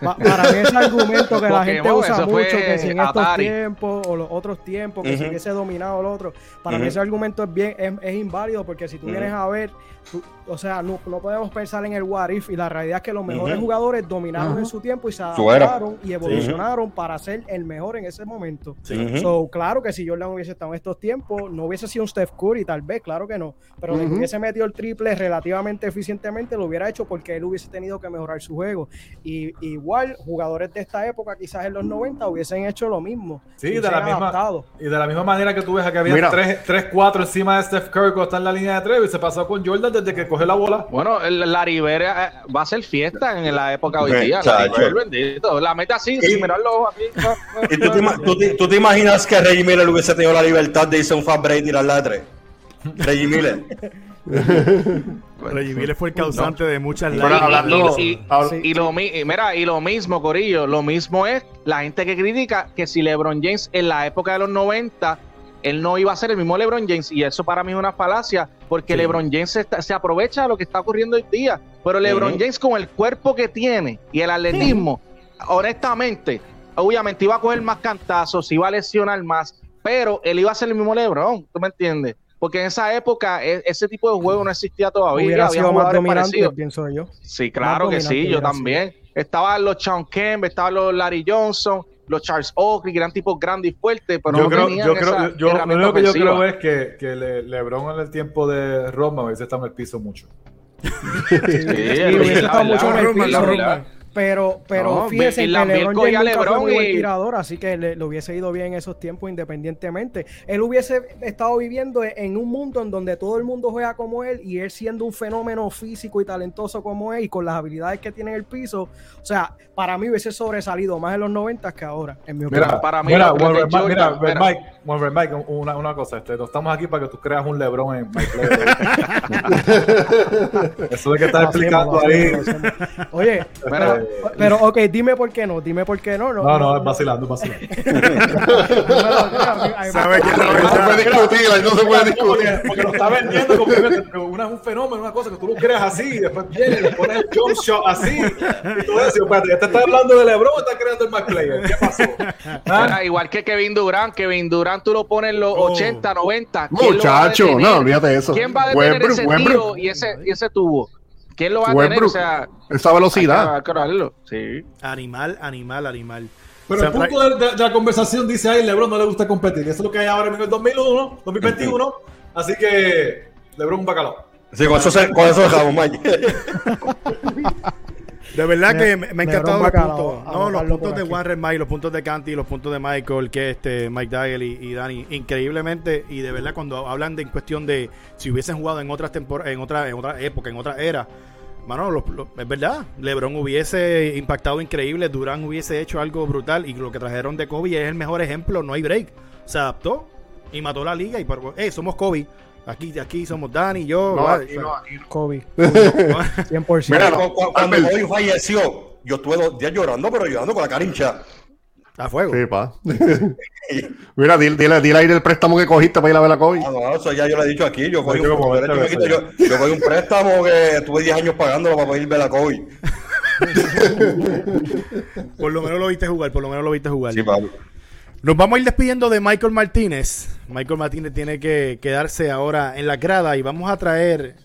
Pa- para mí ese argumento que la gente usa mucho, que si en estos Atari. tiempos o los otros tiempos, que si Ujú. hubiese dominado el otro, para mí Ujú. ese argumento es bien, es, es inválido porque si tú vienes a ver, o sea, no, no podemos pensar en el what if y la realidad es que los mejores jugadores dominaron en su tiempo y se adaptaron y evolucionaron para ser el mejor en ese momento. So, claro que si Jordan hubiese estado en estos tiempos, no hubiese sido un Steph Curry, tal vez, claro que no. Pero Ujú. hubiese metido el triple relativamente eficientemente, lo hubiera hecho porque él hubiese tenido que mejorar su juego. Y igual, jugadores de esta época, quizás en los 90, hubiesen hecho lo mismo. Sí, de la misma, y de la misma manera que tú ves que había Mira. 3-4 encima de Steph Curry cuando está en la línea de tres y se pasó con Jordan desde que coge la bola. Bueno, el Larry Bird eh, va a hacer fiesta en la época hoy día. bendito. La mete así, sin mirar los ojos. *laughs* ¿Y tú te, ima- tú te- tú te imaginas que Reggie Miller hubiese tenido la libertad de irse a un fast break y tirarla de tres? Reggie Miller. *laughs* Reggie Miller fue el causante de muchas lágrimas. hablando- y, y- habla- y lo, y mira, y lo mismo, Corillo, lo mismo es la gente que critica que si LeBron James en la época de los 90, él no iba a ser el mismo LeBron James. Y eso para mí es una falacia, porque Sí. LeBron James se, está- se aprovecha de lo que está ocurriendo hoy día. Pero LeBron. James, con el cuerpo que tiene y el atletismo, honestamente, obviamente iba a coger más cantazos, iba a lesionar más, pero él iba a ser el mismo LeBron, ¿tú me entiendes? Porque en esa época e- ese tipo de juego no existía todavía. Hubiera sido más dominante, parecidos. pienso yo. Sí, claro que sí, yo también. Estaban los Sean Kemp, estaban los Larry Johnson, los Charles Oakley, que eran tipos grandes y fuertes, pero yo no creo, tenían yo esa creo, yo, lo único que yo creo es que, que Le- LeBron en el tiempo de Roma hubiese estado en el piso mucho. Sí, Sí, mucho en el piso. Pero, pero No, fíjense y que LeBron James fue LeBron muy buen tirador, así que le, le hubiese ido bien en esos tiempos independientemente. Él hubiese estado viviendo en un mundo en donde todo el mundo juega como él y él siendo un fenómeno físico y talentoso como él y con las habilidades que tiene en el piso. O sea, para mí hubiese sobresalido más en los 90 que ahora, en mi opinión. Mira, para mí mira, mira, mira. Mike, Wolver Mike, una, una cosa, este, no estamos aquí para que tú creas un LeBron en Mike Lebrón. *laughs* Eso de que estás Lo explicando lo ahí. lo. Oye, Mira, pero, pero, ok, dime por qué no, dime por qué no. No, No, no, es vacilando, es vacilando. *laughs* ¿Sabe quién lo No se puede discutir, ahí no se puede discutir. Porque, porque lo está vendiendo como que que una es un fenómeno, una cosa que tú lo creas así, y después viene y le pones el jump shot así, y todo eso. Espérate, ¿ya te estás hablando de LeBron o estás creando el Mac Player? ¿Qué pasó? ¿Ah? Igual que Kevin Durant, Kevin Durant tú lo pones en los Oh. 80, 90. ¿quién lo va a Muchacho, no, olvídate de eso. ¿Quién va a detener ese tiro y ese, y ese tubo? ¿Quién lo va a detener? O sea, esa velocidad. hay que darlo. Sí. Animal, animal, animal. Pero O sea, el punto de, de- de la conversación dice, ay, LeBron no le gusta competir. Eso es lo que hay ahora mismo en el 2001, 2021. Así que LeBron un bacalao. Sí, con eso, se- con eso dejamos, Mike. *laughs* De verdad Me- que me, me ha encantado los puntos. No, los puntos de. Warren Mike, los puntos de Canty, los puntos de Michael, que este Mike Dagel y, y Dani, increíblemente y de verdad cuando hablan de en cuestión de si hubiesen jugado en otras en otra, en otra época, en otra era, mano, lo- lo- es verdad, LeBron hubiese impactado increíble, Durán hubiese hecho algo brutal y lo que trajeron de Kobe es el mejor ejemplo, no hay break, se adaptó y mató la liga y por, eh, somos Kobe. Aquí, aquí somos Dani, yo. No, ah, aquí no, aquí no. Kobe. *laughs* 100%. Mira, cu- Cuando. Kobe falleció, yo estuve dos días llorando, pero llorando con la cara hinchada. a fuego. Sí, pa. *laughs* Mira, dile, dile, dile ahí el préstamo que cogiste para ir a ver la COVID. Ah, no, eso ya yo lo he dicho aquí. Yo cogí, Yo un, yo, 20 veces yo- yo cogí un préstamo que tuve 10 años pagándolo para poder ver la *laughs* COVID. Por lo menos lo viste jugar, por lo menos lo viste jugar. Sí, papi. Nos vamos a ir despidiendo de Michael Martínez. Michael Martínez tiene que quedarse ahora en la grada y vamos a traer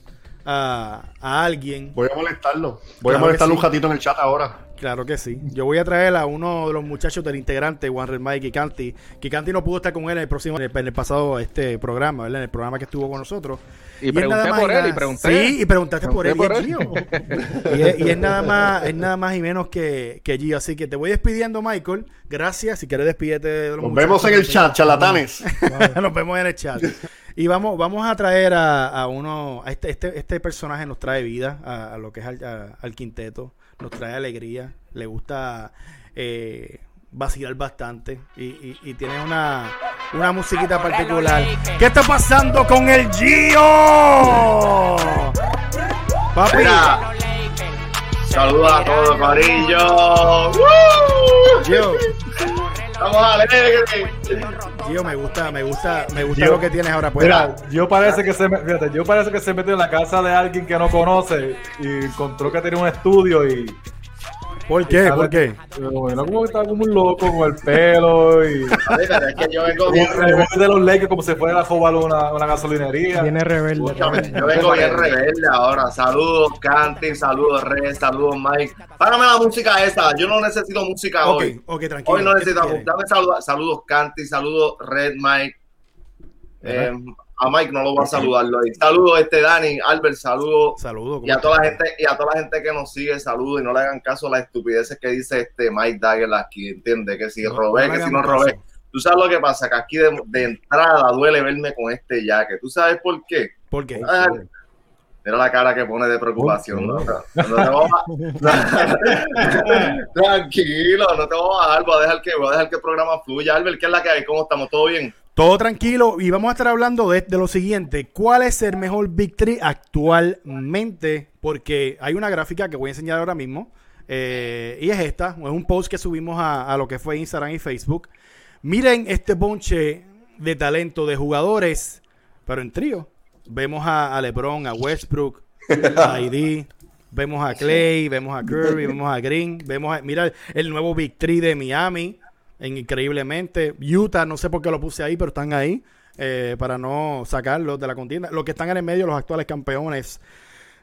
a, a alguien. Voy a molestarlo. Voy Claro a molestarlo que un sí. ratito en el chat ahora. Claro que sí. Yo voy a traer a uno de los muchachos del integrante, Juan Mike y Canti. Que Canti no pudo estar con él en el próximo, en el, en el pasado este programa, ¿verdad? En el programa que estuvo con nosotros. Y pregunté por él, y pregunté. Sí, y preguntaste por él, y es por Gio. *laughs* Y es, y es nada más, es nada más y menos que, que Gio. Así que te voy despidiendo, Michael. Gracias. Si quieres despídete de los Nos vemos en el chat, charlatanes. *laughs* Nos vemos en el chat. Y vamos, vamos a traer a, a uno, a este, este, este personaje nos trae vida a, a lo que es al, a- al quinteto, nos trae alegría, le gusta eh, vacilar bastante y, y- y tiene una, una musiquita particular. ¿Qué está pasando con el Gio? Papi, saludos a todos, Corillo. Gio, Estamos alegres. Gio, me gusta, me gusta, me gusta Gio. lo que tienes ahora pues. Mira, yo parece que se me- fíjate, yo parece que se metió en la casa de alguien que no conoce y encontró que tenía un estudio y ¿Por qué? ¿Por qué? Pero bueno, como que estaba como un loco con el pelo y *laughs* pero es que yo vengo bien rebelde de los Lakers como si fuera a robar una, una gasolinería. Viene rebelde. Escúchame, yo vengo bien rebelde ahora. Saludos, Canti, saludos, Red, saludos, Mike. Párame la música esa. Yo no necesito música hoy. ok, tranquilo. Hoy no ¿Qué necesito. Dame saludos, saludos, saludos, Red, Mike. Eh, a Mike no lo voy a saludarlo ahí. Saludos, este Dani, Albert, saludos. Saludos. Y a toda la gente, y a toda la gente que nos sigue, saludos y no le hagan caso a las estupideces que dice este Mike Dagger aquí, entiende que si No, robé, no que si no robé. caso. Tú sabes lo que pasa, que aquí de, de entrada duele verme con este jacket. ¿Tú sabes por qué? ¿Por qué? Ah, Mira la cara que pone de preocupación. No, No te voy a- *laughs* *laughs* Tranquilo, no te voy a bajar, voy a dejar que, voy a dejar que el programa fluya. Albert, ¿qué es la que hay? ¿Cómo estamos? ¿Todo bien? Todo tranquilo y vamos a estar hablando de, de lo siguiente. ¿Cuál es el mejor Big actualmente? Porque hay una gráfica que voy a enseñar ahora mismo. eh, y es esta. Es un post que subimos a, a lo que fue Instagram y Facebook. Miren este bonche de talento de jugadores, pero en trío. Vemos a, a LeBron, a Westbrook, a *laughs* ID. Vemos a Clay, vemos a Curry, vemos a Green, vemos a, mira el nuevo Big de Miami, increíblemente. Utah, no sé por qué lo puse ahí, pero están ahí eh, para no sacarlos de la contienda. Los que están en el medio, los actuales campeones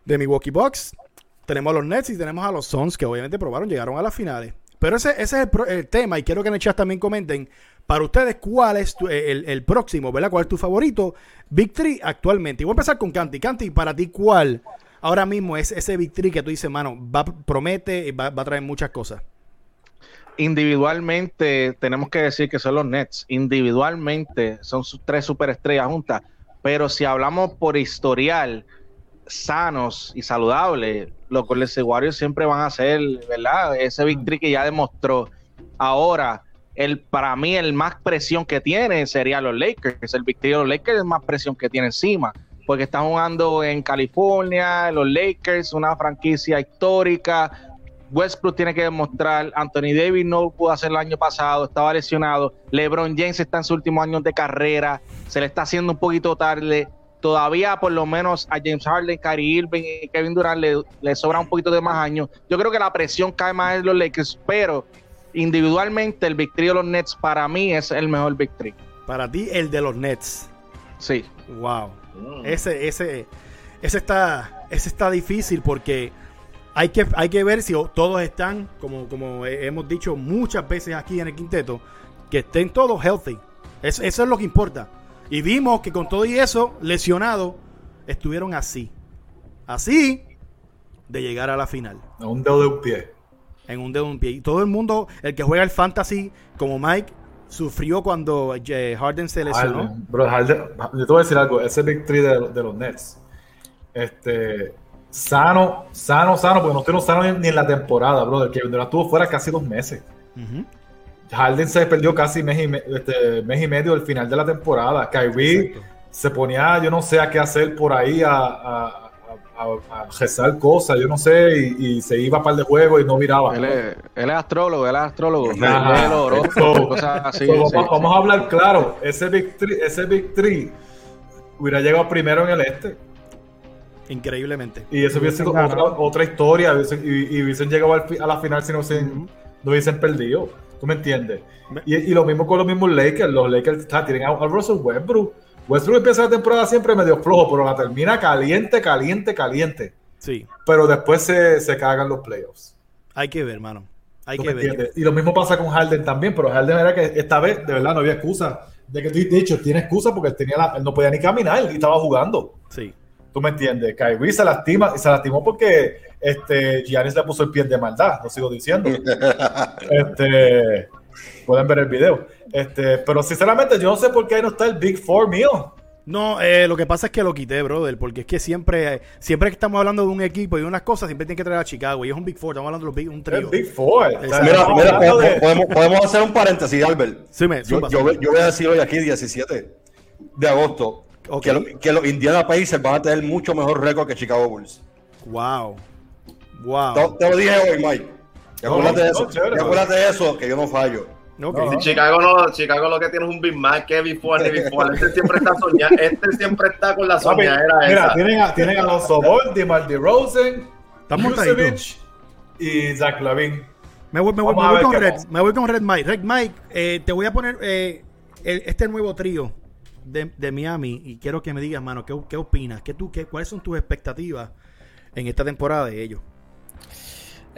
de Milwaukee Bucks. Tenemos a los Nets y tenemos a los Suns, que obviamente probaron, llegaron a las finales. Pero ese, ese es el, tema y quiero que en el chat también comenten para ustedes cuál es tu- el, el próximo, ¿verdad? ¿Cuál es tu favorito? Tree actualmente. Y voy a empezar con Canti. Canti, para ti, ¿cuál ahora mismo es ese Tree que tú dices, mano, va, promete va, va a traer muchas cosas? Individualmente tenemos que decir que son los Nets. Individualmente son sus tres superestrellas juntas. Pero si hablamos por historial, sanos y saludables, los Golden Warriors siempre van a ser, ¿verdad? Ese victory que ya demostró. Ahora, el, para mí, el más presión que tiene sería los Lakers. El victory de los Lakers es más presión que tiene encima. Porque están jugando en California, los Lakers, una franquicia histórica, Westbrook tiene que demostrar. Anthony Davis no pudo hacer el año pasado, estaba lesionado. LeBron James está en sus últimos años de carrera, se le está haciendo un poquito tarde. Todavía, por lo menos, a James Harden, Kyrie Irving y Kevin Durant le, le sobra un poquito de más años. Yo creo que la presión cae más en los Lakers, pero individualmente el victory de los Nets para mí es el mejor victory. Para ti, el de los Nets. Sí. Wow. Ese, ese, ese está, ese está difícil porque hay que, hay que ver si todos están, como, como he- hemos dicho muchas veces aquí en el quinteto, que estén todos healthy. Es- eso es lo que importa. Y vimos que con todo y eso, lesionados, estuvieron así. Así de llegar a la final. A un dedo de un pie. En un dedo de un pie. Y todo el mundo, el que juega el fantasy, como Mike, sufrió cuando eh, Harden se lesionó. Harden. Bro, Harden- yo te voy a decir algo, ese Three de, de los Nets. Este, sano, sano, sano, porque no estuvieron sanos ni, ni en la temporada, brother. Kevin Durant estuvo fuera casi dos meses. Ujú. Harden se perdió casi mes y, me- este, mes y medio del final de la temporada. Kyrie Exacto. se ponía, yo no sé a qué hacer por ahí a, a, a- a- a rezar cosas, yo no sé, y, y se iba a par de juegos y no viraba. Él es, él es astrólogo, él es astrólogo. Ajá. Él oró, So- cosas así. So, sí, vamos, sí. vamos a hablar claro. Ese Big Three, ese Big Three hubiera llegado primero en el este. Increíblemente. Y eso hubiese sido otra, otra historia. hubiesen- y, y hubiesen llegado al a la final si no, hubiesen, no hubiesen perdido. ¿Tú me entiendes? Y, y lo mismo con los mismos Lakers. Los Lakers está, tienen a, a Russell Westbrook. Westbrook empieza la temporada siempre medio flojo, pero la termina caliente, caliente, caliente. Sí. Pero después se, se cagan los playoffs. Hay que ver, hermano. Hay ¿Tú que me ver. entiendes? Y lo mismo pasa con Harden también, pero Harden era que esta vez de verdad no había excusa. De que de hecho tiene excusa porque él, tenía la- él no podía ni caminar y estaba jugando. Sí. ¿Tú me entiendes? Kyrie se lastima y se lastimó porque este, Giannis le puso el pie de maldad, lo sigo diciendo. *laughs* este, pueden ver el video. Este, pero sinceramente yo no sé por qué ahí no está el Big Four mío. No, eh, lo que pasa es que lo quité, brother, porque es que siempre, siempre que estamos hablando de un equipo y de unas cosas, siempre tienen que traer a Chicago. Y es un Big Four, estamos hablando de los big, un El. Big Four. Mira, mira, hablando de- podemos, podemos hacer un paréntesis, Albert. Sí, me, Yo, yo, yo voy a decir hoy aquí, 17 de agosto, Que, lo- que los Indiana Pacers van a tener mucho mejor récord que Chicago Bulls. Wow. Wow. Te, te lo dije hoy, Mike. No, acuérdate de no, eso. chévere, acuérdate de eso, que yo no fallo. Ok. No. Chicago no, Chicago lo que tiene es un Big Mac, que Big Four. Este siempre está soñando, este siempre está con la soñadera mira, esa. tienen a, tienen a Alonso Ball, DeMar DeRozan. Vucevic y Zach Lavin. Me voy, me voy- me con Red. Me voy con Red Mike. Red Mike, eh, te voy a poner eh, el- este nuevo trío de, Miami y quiero que me digas, mano, ¿qué, qué opinas? ¿Qué tú, qué, ¿Cuáles son tus expectativas en esta temporada de ellos?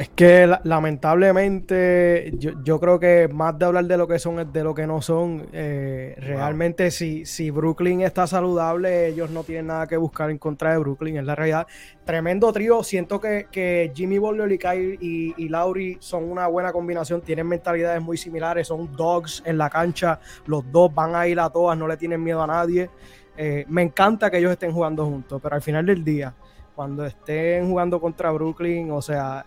Es que la- lamentablemente yo, yo creo que más de hablar de lo que son es de lo que no son. Eh, realmente si, si Brooklyn está saludable, ellos no tienen nada que buscar en contra de Brooklyn, es la realidad. Tremendo trío, siento que, que Jimmy Butler y Kyrie y, y Lauri son una buena combinación, tienen mentalidades muy similares, son dogs en la cancha, los dos van a ir a todas, no le tienen miedo a nadie. Eh, me encanta que ellos estén jugando juntos, pero al final del día, cuando estén jugando contra Brooklyn, o sea,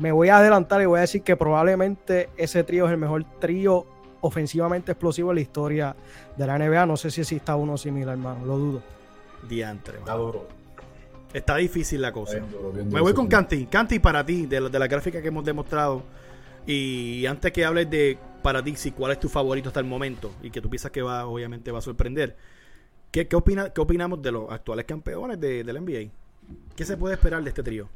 me voy a adelantar y voy a decir que probablemente ese trío es el mejor trío ofensivamente explosivo en la historia de la NBA. No sé si exista uno similar, hermano, lo dudo. Diantre, Está duro. Está difícil la cosa. bien duro, bien Me voy con sí. Canty. Canty para ti, de, la- de la gráfica que hemos demostrado. Y antes que hables de para ti, si cuál es tu favorito hasta el momento y que tú piensas que va, obviamente va a sorprender. ¿Qué, qué, opina, qué opinamos de los actuales campeones de, del NBA? ¿Qué se puede esperar de este trío?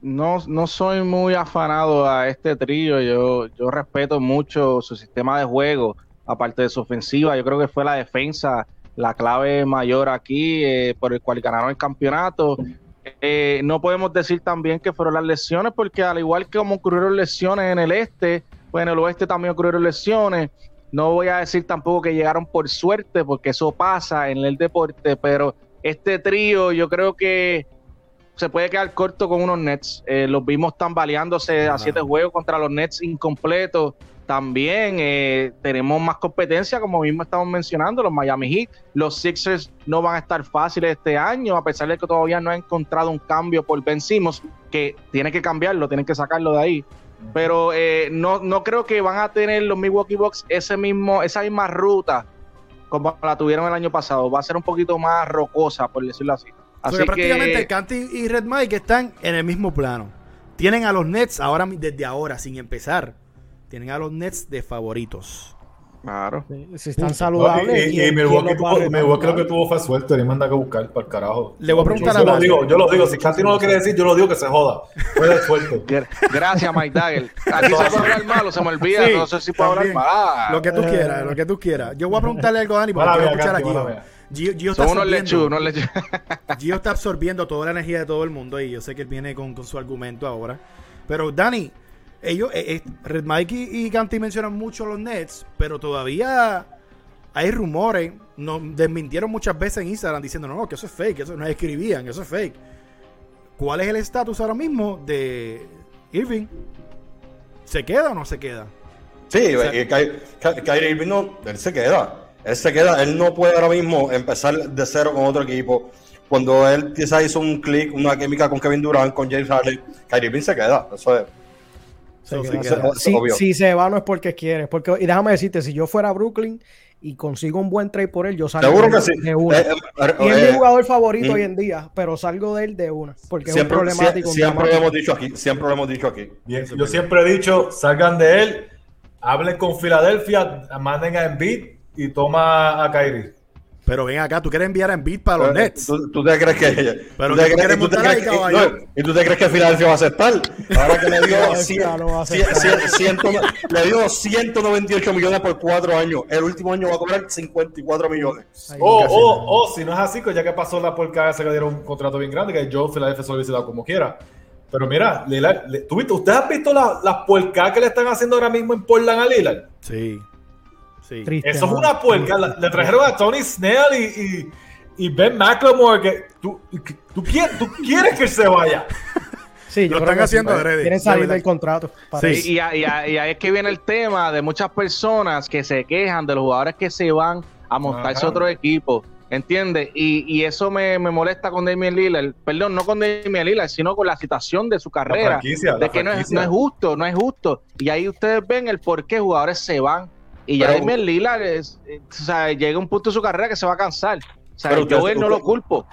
no, no soy muy afanado a este trío. Yo, yo respeto mucho su sistema de juego, aparte de su ofensiva. Yo creo que fue la defensa la clave mayor aquí, eh, por el cual ganaron el campeonato. Eh, no podemos decir también que fueron las lesiones, porque al igual que como ocurrieron lesiones en el este, pues en el oeste también ocurrieron lesiones. No voy a decir tampoco que llegaron por suerte, porque eso pasa en el deporte, pero este trío yo creo que se puede quedar corto con unos Nets. Eh, los vimos tambaleándose a siete juegos contra los Nets incompletos. También eh, tenemos más competencia, como mismo estamos mencionando, los Miami Heat. Los Sixers no van a estar fáciles este año, a pesar de que todavía no ha encontrado un cambio por Ben Simmons, que tiene que cambiarlo, tienen que sacarlo de ahí. Pero eh, no, no creo que van a tener los Milwaukee Bucks ese mismo, esa misma ruta como la tuvieron el año pasado. Va a ser un poquito más rocosa, por decirlo así. O Así sea, que prácticamente que Canty y Red Mike están en el mismo plano. Tienen a los Nets ahora desde ahora, sin empezar. Tienen a los Nets de favoritos. Claro. Si están saludables. y, y, ¿quién- y Milwaukee, a lo que tuvo fue suerte, ni manda que buscar para el carajo. Le voy a preguntar yo, a se lo digo, yo lo digo, si Canty no lo quiere decir, yo lo digo que se joda. Fue de suerte. *laughs* Gra- Gracias, Mike Dagger. Aquí se puede hablar malo, se me olvida. Sí, no sé si puedo hablar mal. Lo que tú quieras, lo que tú quieras. Yo voy a preguntarle algo a Dani porque Mala quiero mía, escuchar aquí. Gio, Gio está Son unos absorbiendo- lechugas, unos lechugas. *laughs* Gio está absorbiendo toda la energía de todo el mundo y yo sé que él viene con, con su argumento ahora. Pero Dani, ellos, eh, eh, Red Mike y, y Canty mencionan mucho los Nets, pero todavía hay rumores, nos desmintieron muchas veces en Instagram diciendo, no, que eso es fake, eso no escribían, eso es fake. ¿Cuál es el estatus ahora mismo de Irving? ¿Se queda o no se queda? Sí, O sea- Ky- Kyrie Irving no, él se queda. Él se queda. Él no puede ahora mismo empezar de cero con otro equipo. Cuando él quizás hizo un clic, una química con Kevin Durant, con James Harden, Kyrie Irving se queda. Eso es. Se queda, sí, se queda. Si, se va no es porque quiere. Porque, y déjame decirte, si yo fuera a Brooklyn y consigo un buen trade por él, yo salgo Seguro de, que sí. de una. Eh, eh, y es eh, mi jugador favorito hoy en día, pero salgo de él de una. Porque siempre, es un problemático. sie- siempre lo hemos dicho aquí. Siempre lo hemos dicho aquí. Bien, yo siempre he dicho, salgan de él, hablen con Filadelfia, manden a Embiid y toma a Kyrie. Pero ven acá, tú quieres enviar a Embiid para los Eh, Nets. ¿Tú, tú te crees que Pero tú te crees- tú te que- no, y tú te crees que Filadelfia va a aceptar ahora que le dio, *laughs* le dio 198 millones por cuatro años el último año va a cobrar 54 millones Ahí, O, casi o, nada. o, si no es así, pues ya que pasó la porca esa que dieron un contrato bien grande, que yo Filadelfia se lo hubiese dado como quiera. Pero mira, Lillard, le- ¿tú viste- ¿ustedes han visto la- las puercas que le están haciendo ahora mismo en Portland a Lillard? Sí. Sí. Triste, Eso es una puerca. Le trajeron a Tony Snell y, y, y Ben McLemore que tú, que tú, quieres, tú quieres que se vaya. *laughs* Sí, Lo están haciendo adrede, Quieren de salir del contrato. Sí. Y, y, y- y ahí es que viene el tema de muchas personas que se quejan de los jugadores que se van a montarse Ajá. otro equipo. ¿Entiendes? Y, y eso me, me molesta con Damian Lillard. Perdón, no con Damian Lillard, sino con la situación de su carrera. franquicia, la de que no es, no es justo, no es justo. Y ahí ustedes ven el por qué jugadores se van. Y ya Damian Lillard es- o sea, llega un punto de su carrera que se va a cansar. O sea, Pero yo ustedes- él no lo culpo.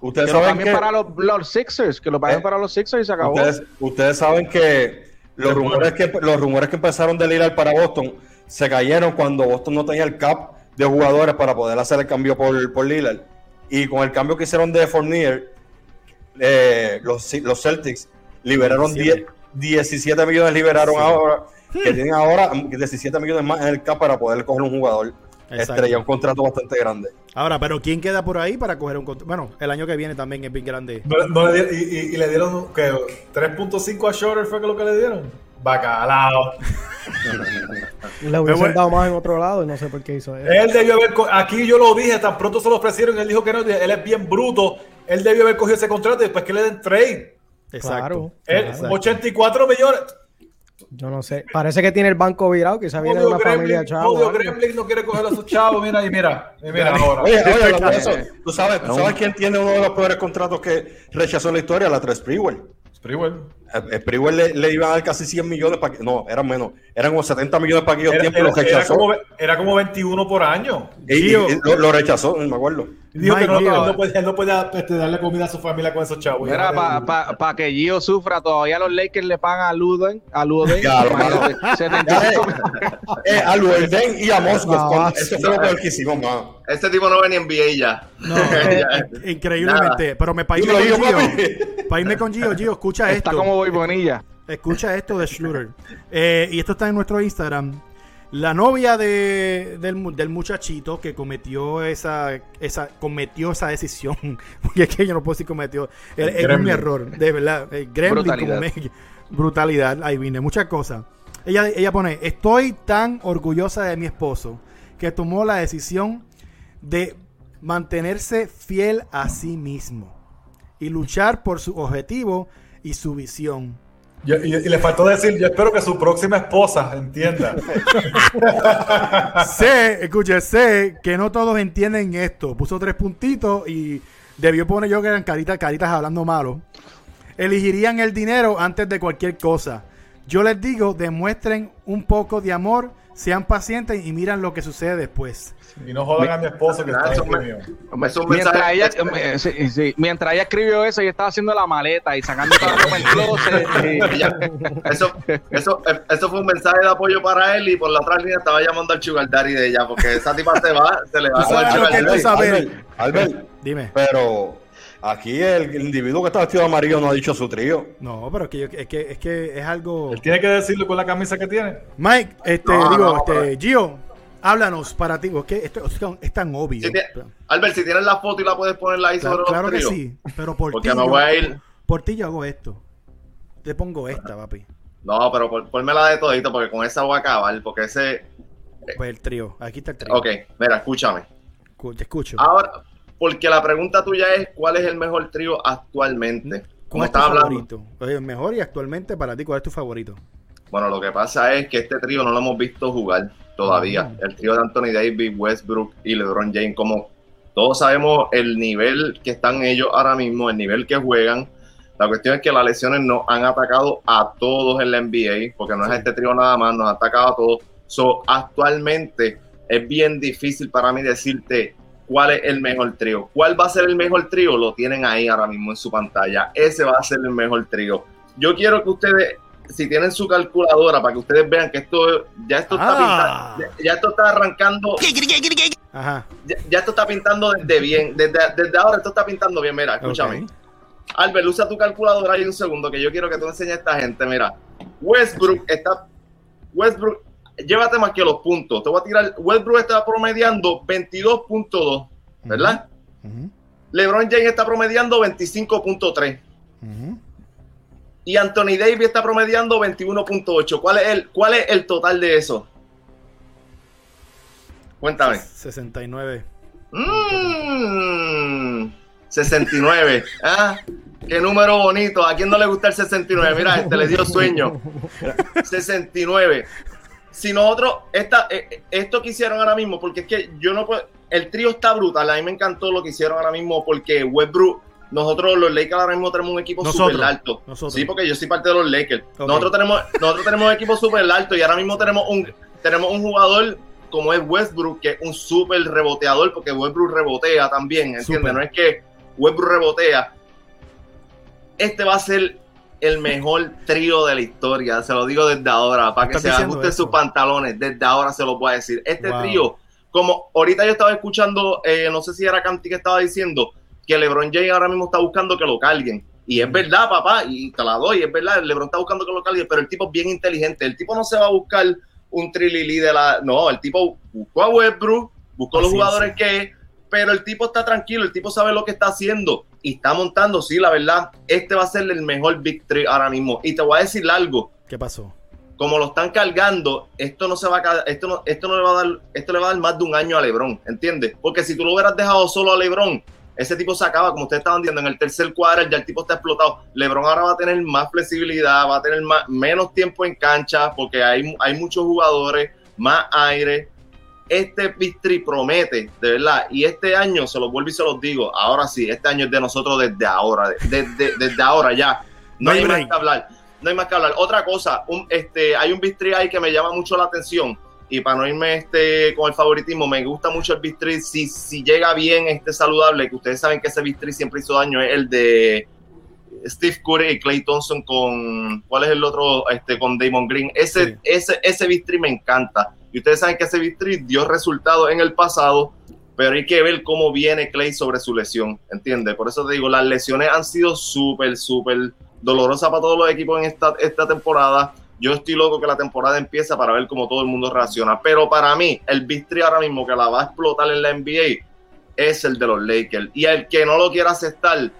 Ustedes Que lo saben cambien que, para los, los Sixers, que lo paguen Eh, para los Sixers y se acabó. ustedes, ustedes saben que los rumores que los rumores que empezaron de Lillard para Boston se cayeron cuando Boston no tenía el cap de jugadores para poder hacer el cambio por, por Lillard. Y con el cambio que hicieron de Fournier, eh, los, los Celtics liberaron 10 17. 17 millones liberaron ahora, que tienen ahora 17 millones más en el cap para poder coger un jugador Exacto. estrella, un contrato bastante grande. Ahora, pero ¿quién queda por ahí para coger un contrato? Bueno, el año que viene también es bien grande. No- no le di- y, y- y le dieron que 3.5 a Shorter fue que lo que le dieron. Bacalao. *laughs* Le hubiesen bueno. dado más en otro lado y no sé por qué hizo eso. Él debió haber. Aquí yo lo dije, tan pronto se lo ofrecieron. Él dijo que no. Él es bien bruto. Él debió haber cogido ese contrato y después que le den trade. Exacto. Él, Exacto. 84 millones. Yo no sé. Parece que tiene el banco virado, quizá viene de una familia Gremlin, chavo. odio. Gremlin no quiere coger a sus chavos. Mira, y mira, y mira ahora. Oye, oye, de eso, ¿tú sabes, ¿tú sabes quién tiene uno de los peores contratos que rechazó en la historia? La 3 Sprewell. Sprewell. El Sprewell le, le iban a dar casi 100 millones para que, no, eran menos, eran como 70 millones para aquellos Era, tiempos era- lo era rechazó. como, era como 21 por año. Y, y- lo, lo rechazó, me acuerdo. Dijo que no, no puede, él no puede este, darle comida a su familia con esos chavos. Ya, para que Gio sufra, todavía los Lakers le pagan a Luden, a Luden, Ya, lo imagínate, Ya, 75 Eh, a Luerden y a Moscú. Eso fue lo peor que hicimos, más. Este tipo no ve ni NBA ya. No, *laughs* eh, increíblemente. Pero me para irme Dímelo, con Gio, con Gio, Gio, escucha Está esto. como Bonilla. Escucha esto de Schluter. Eh, y esto está en nuestro Instagram. La novia de, del, mu- del muchachito que cometió esa, esa cometió esa decisión, *laughs* porque es que yo no puedo decir cometió, es, un error, de verdad. El gremlin Brutalidad. como me- brutalidad, ahí vine, muchas cosas. Ella, ella pone, estoy tan orgullosa de mi esposo que tomó la decisión de mantenerse fiel a sí mismo y luchar por su objetivo y su visión. Yo- y, y le faltó decir, yo espero que su próxima esposa entienda. sé, escuche, sé que no todos entienden esto. Puso tres puntitos y debió poner yo que eran caritas, caritas hablando malo. Elegirían el dinero antes de cualquier cosa. Yo les digo, demuestren un poco de amor, sean pacientes y miran lo que sucede después. Y no jodan a mi esposo que está un Mientras ella, eh, sí, sí, mientras ella escribió eso, ella estaba haciendo la maleta y sacando ropa del closet. *laughs* y- eso, eso, eso fue un mensaje de apoyo para él y por la otra línea estaba llamando al sugar daddy de ella porque esa tipa se va, se le va a. Albert, Albert, Dime. pero aquí el, el individuo que está vestido de amarillo no ha dicho su trío. No, pero es que, yo- es que es que es algo. Él tiene que decirlo con la camisa que tiene. Mike, este, No, digo, no, este, Gio, háblanos para ti. Es que esto es tan- es tan obvio. Si te- Albert, si tienes la foto y la puedes ponerla ahí Claro, sobre claro los que sí, pero por Porque ti, me yo, voy a ir. por ti yo hago esto. Te pongo esta, papi. No, pero pon- ponmela de todito porque con esa voy a acabar. Porque ese. Pues el trío, aquí está el trío. Ok, mira, escúchame. Te escucho. Ahora, porque la pregunta tuya es: ¿cuál es el mejor trío actualmente? Como ¿Cuál es tu hablando. favorito? Oye, el mejor y actualmente para ti, ¿cuál es tu favorito? Bueno, lo que pasa es que este trío no lo hemos visto jugar todavía. Mm. El trío de Anthony Davis, Westbrook y LeBron James, como todos sabemos el nivel que están ellos ahora mismo, el nivel que juegan. La cuestión es que las lesiones nos han atacado a todos en la NBA, porque no es este trío nada más, nos ha atacado a todos. So, actualmente es bien difícil para mí decirte cuál es el mejor trío. ¿Cuál va a ser el mejor trío? Lo tienen ahí ahora mismo en su pantalla. Ese va a ser el mejor trío. Yo quiero que ustedes, si tienen su calculadora, para que ustedes vean que esto ya esto está Ah. pintando, ya, ya esto está arrancando, Ajá. ya, ya esto está pintando desde bien, desde, desde ahora esto está pintando bien. Mira, escúchame. Ok. Albert, usa tu calculadora ahí un segundo, que yo quiero que tú enseñes a esta gente. Mira, Westbrook está. Westbrook, llévate más que los puntos. Te voy a tirar. Westbrook está promediando 22.2, ¿verdad? LeBron James está promediando 25.3. ujú. Y Anthony Davis está promediando 21.8. ¿Cuál es el, cuál es el total de eso? Cuéntame. 69. Mmm, 69. ¿Ah? Qué número bonito. ¿A quién no le gusta el 69? Mira, este le dio sueño. *laughs* 69. Si nosotros, esta, eh, esto que hicieron ahora mismo, porque es que yo no puedo. El trío está brutal. A mí me encantó lo que hicieron ahora mismo, porque Westbrook. Nosotros, los Lakers, ahora mismo tenemos un equipo súper alto. nosotros. Sí, porque yo soy parte de los Lakers. Nosotros tenemos, nosotros tenemos un equipo súper alto y ahora mismo tenemos un, tenemos un jugador como es Westbrook, que es un súper reboteador, porque Westbrook rebotea también, ¿entiendes? No es que Westbrook rebotea. Este va a ser el mejor trío de la historia, se lo digo desde ahora, para que se ajusten sus pantalones, desde ahora se lo voy a decir. Este Wow. trío, como ahorita yo estaba escuchando, eh, no sé si era Canti que estaba diciendo, que LeBron James ahora mismo está buscando que lo carguen. Y es verdad, papá, y te la doy, es verdad, LeBron está buscando que lo carguen, pero el tipo es bien inteligente. El tipo no se va a buscar un trilili de la... No, el tipo buscó a Westbrook, buscó los Paciencia. jugadores que es, pero el tipo está tranquilo, el tipo sabe lo que está haciendo y está montando, sí, la verdad, este va a ser el mejor Big Three ahora mismo. Y te voy a decir algo, ¿Qué pasó? como lo están cargando, esto no se va a esto no, esto no le va a dar, esto le va a dar más de un año a LeBron, ¿entiendes? Porque si tú lo hubieras dejado solo a LeBron, ese tipo se acaba, como ustedes estaban viendo, en el tercer cuadro ya el tipo está explotado. LeBron ahora va a tener más flexibilidad, va a tener más, menos tiempo en cancha, porque hay, hay muchos jugadores, más aire. Este Three promete, de verdad, y este año, se los vuelvo y se los digo, ahora sí, este año es de nosotros desde ahora, desde, desde ahora ya. No No, hay hay más que hablar no hay más que hablar. Otra cosa, un, este, hay un bistri ahí que me llama mucho la atención. Y para no irme este, con el favoritismo, me gusta mucho el bistri. Si, si llega bien, este saludable, que ustedes saben que ese bistri siempre hizo daño, es el de Steve Curry y Clay Thompson con. ¿Cuál es el otro? Este, con Damon Green. Ese, Sí. ese, ese bistri me encanta. Y ustedes saben que ese bistri dio resultados en el pasado, pero hay que ver cómo viene Clay sobre su lesión, ¿entiendes? Por eso te digo, las lesiones han sido súper, súper dolorosas para todos los equipos en esta, esta temporada. Yo estoy loco que la temporada empieza para ver cómo todo el mundo reacciona. Pero para mí, el bistri ahora mismo que la va a explotar en la NBA es el de los Lakers. Y el que no lo quiera aceptar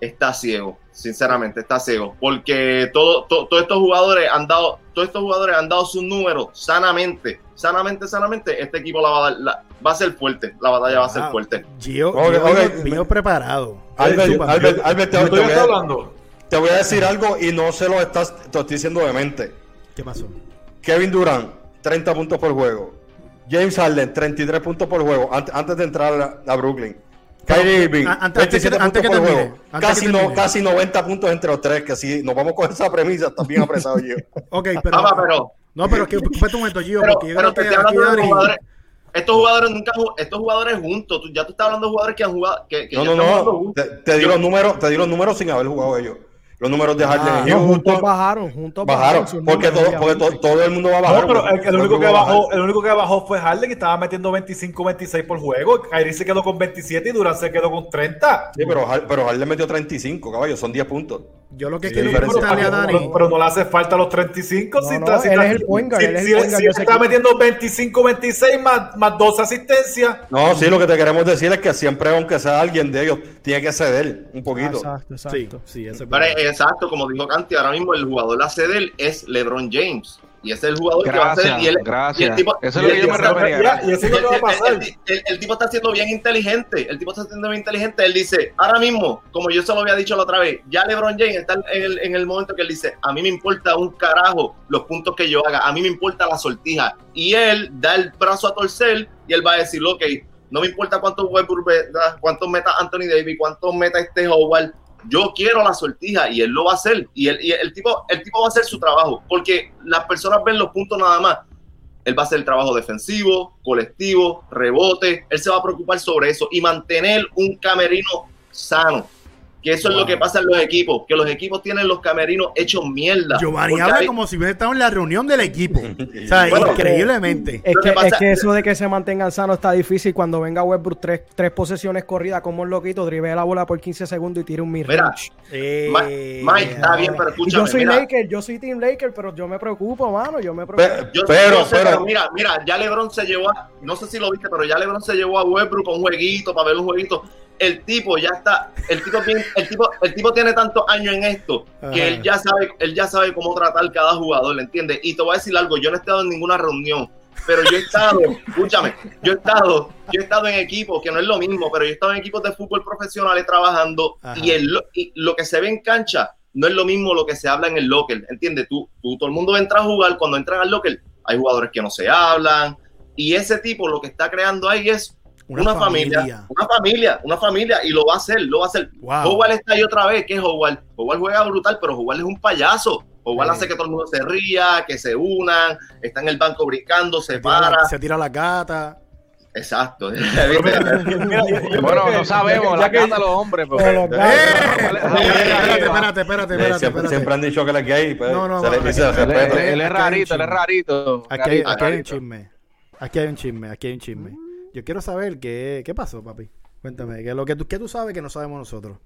está ciego, sinceramente, está ciego. Porque todo, to- todos estos jugadores han dado, todos estos jugadores han dado sus números sanamente, sanamente, sanamente. Este equipo la va a dar, la- va a ser fuerte, la batalla va a ser Wow. fuerte. Gio, Ok, Gio ok. vino- vino preparado. Albert, Chupa. Albert, Albert, te, ¿De te qué voy a, hablando? te voy a decir algo y no se lo estás, te lo estoy diciendo de mente. ¿Qué pasó? Kevin Durant, 30 puntos por juego. James Harden, 33 puntos por juego antes, antes de entrar a, a Brooklyn. Kyrie Irving, antes- antes que- 27 antes puntos que por termine, juego. antes Casi, que no, casi 90 puntos entre los tres, que si nos vamos con esa premisa, está bien apretado yo. *laughs* Ok, pero. Ah, pero, No, pero que, espérate un momento, Gio, pero, porque yo pero creo te que estoy aquí hablando de Dari- jugadores. Estos jugadores nunca estos jugadores juntos, tú- ya tú estás hablando de jugadores que han jugado. Que, que No, no, no. Te, te di los números, te di los números sin haber jugado ellos. Los números de Harden Ah, No, juntos bajaron, juntos bajaron. sus Porque, todo, porque to- obviamente. todo el mundo va a bajar. No, pero el, el Todo único que bajó, el único que bajó fue Harden, que estaba metiendo 25, 26 por juego. Kyrie se quedó con 27 y Durant se quedó con 30. Sí, pero, pero Harden metió 35, caballo, son 10 puntos. Yo lo que Sí, quiero preguntarle a pero, Dani. pero no le hace falta los 35. No, si no, está- si él está- es el point guard, si- él es el si- point guard si de ese está metiendo 25, 26 más, más dos asistencias. No, sí, lo que te queremos decir es que siempre, aunque sea alguien de ellos, tiene que ceder un poquito. Exacto, exacto. sí, Pero, exacto, como dijo Canti, ahora mismo el jugador a ceder es LeBron James. Y ese es el jugador que va a ceder. Y el, gracias. y el tipo, Eso es y lo que yo me refería. Ya, y eso es lo que va a el- pasar. el- el- el tipo está siendo bien inteligente. El tipo está siendo bien inteligente. Él dice, ahora mismo, como yo se lo había dicho la otra vez, ya LeBron James está en el, en el momento que él dice, a mí me importa un carajo los puntos que yo haga, a mí me importa la sortija. Y él da el brazo a torcer y él va a decir, ok, no me importa cuántos meta, cuántos meta Anthony Davis, cuántos meta este Howard, yo quiero la sortija y él lo va a hacer. Y, él, y el, tipo, el tipo va a hacer su trabajo, porque las personas ven los puntos nada más. Él va a hacer el trabajo defensivo, colectivo, rebote. Él se va a preocupar sobre eso y mantener un camerino sano. Que eso es lo que pasa en los equipos, que los equipos tienen los camerinos hechos mierda. Giovanni habla hay- como si hubiera estado en la reunión del equipo. *laughs* O sea, Bueno, increíblemente. Es que, es que eso de que se mantengan sanos está difícil cuando venga Westbrook tres, tres posesiones corridas como un loquito, drive la bola por 15 segundos y tire un Mira, mid-range. Eh, Mike, está bien, pero Y escúchame. yo soy mira, Laker, yo soy Team Laker, pero yo me preocupo, mano, yo me preocupo. Yo, pero, yo sé, pero, pero mira, mira, ya LeBron se llevó a, no sé si lo viste, pero ya LeBron se llevó a Westbrook a un jueguito para ver un jueguito. El tipo ya está, el tipo, bien- el tipo, el tipo tiene tantos años en esto que él ya sabe, él ya sabe cómo tratar cada jugador, ¿entiendes? Y te voy a decir algo, yo no he estado en ninguna reunión, pero yo he estado, *laughs* escúchame, yo he estado, yo he estado en equipos que no es lo mismo, pero yo he estado en equipos de fútbol profesionales trabajando Ajá. y, el, lo- y lo que se ve en cancha no es lo mismo lo que se habla en el locker, ¿entiendes? Tú, tú, todo el mundo entra a jugar, cuando entran al locker hay jugadores que no se hablan y ese tipo lo que está creando ahí es Una una, familia. familia. una familia, una familia, y lo va a hacer, lo va a hacer. Wow. Howard está ahí otra vez, que es Howard. Howard juega brutal, pero Howard es un payaso. Howard Sí. hace que todo el mundo se ría, que se unan, está en el banco brincando, se Se la, para. se tira la gata. Exacto. Bueno, que- no sabemos, la que- cata los hombres. pues. Pero los ¡Eh! gatos- Espérate, espérate, espérate, espérate, Eh, espérate, siempre, espérate. siempre han dicho que él es gay, pues, No, no, se le no, dice no, Él, es hay rarito, él es rarito. Aquí hay, Rarito. aquí hay un chisme. Aquí hay un chisme, aquí hay un chisme. Yo quiero saber qué, qué pasó, papi. Cuéntame, ¿qué, lo que, tú, ¿qué tú sabes que no sabemos nosotros?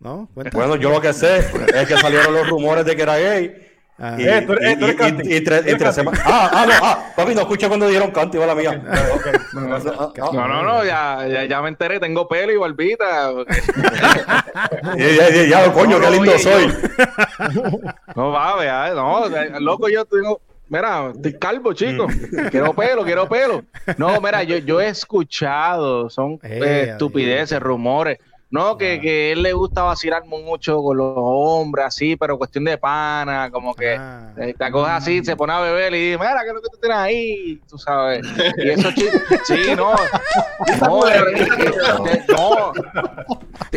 ¿No? Cuéntame. Bueno, yo lo que sé es que salieron los rumores de que era gay. Ah, Y, Eh, tú eres- eh, y- Canti. y- y tres, semanas. Ah, ah, no, ah, papi, no escuché cuando dijeron canto, igual la mía. *laughs* No, no, no, ya, ya, ya me enteré, tengo pelo y barbita. *laughs* Y ya, ya, ya, coño, No, qué lindo oye, soy. *laughs* No va, vea, no, loco, yo tengo. Mira, estoy calvo, chico. *laughs* Quiero pelo, quiero pelo. No, mira, yo, yo he escuchado, son Eh, eh, estupideces, rumores. No, que, que él le gusta vacilar mucho con los hombres, así, pero cuestión de pana, como que Ah. eh, la cosa así, se pone a beber y dice, mira, ¿qué es lo que tú tienes ahí? Tú sabes. Y eso, chico, sí, no. *laughs* No, eh, no.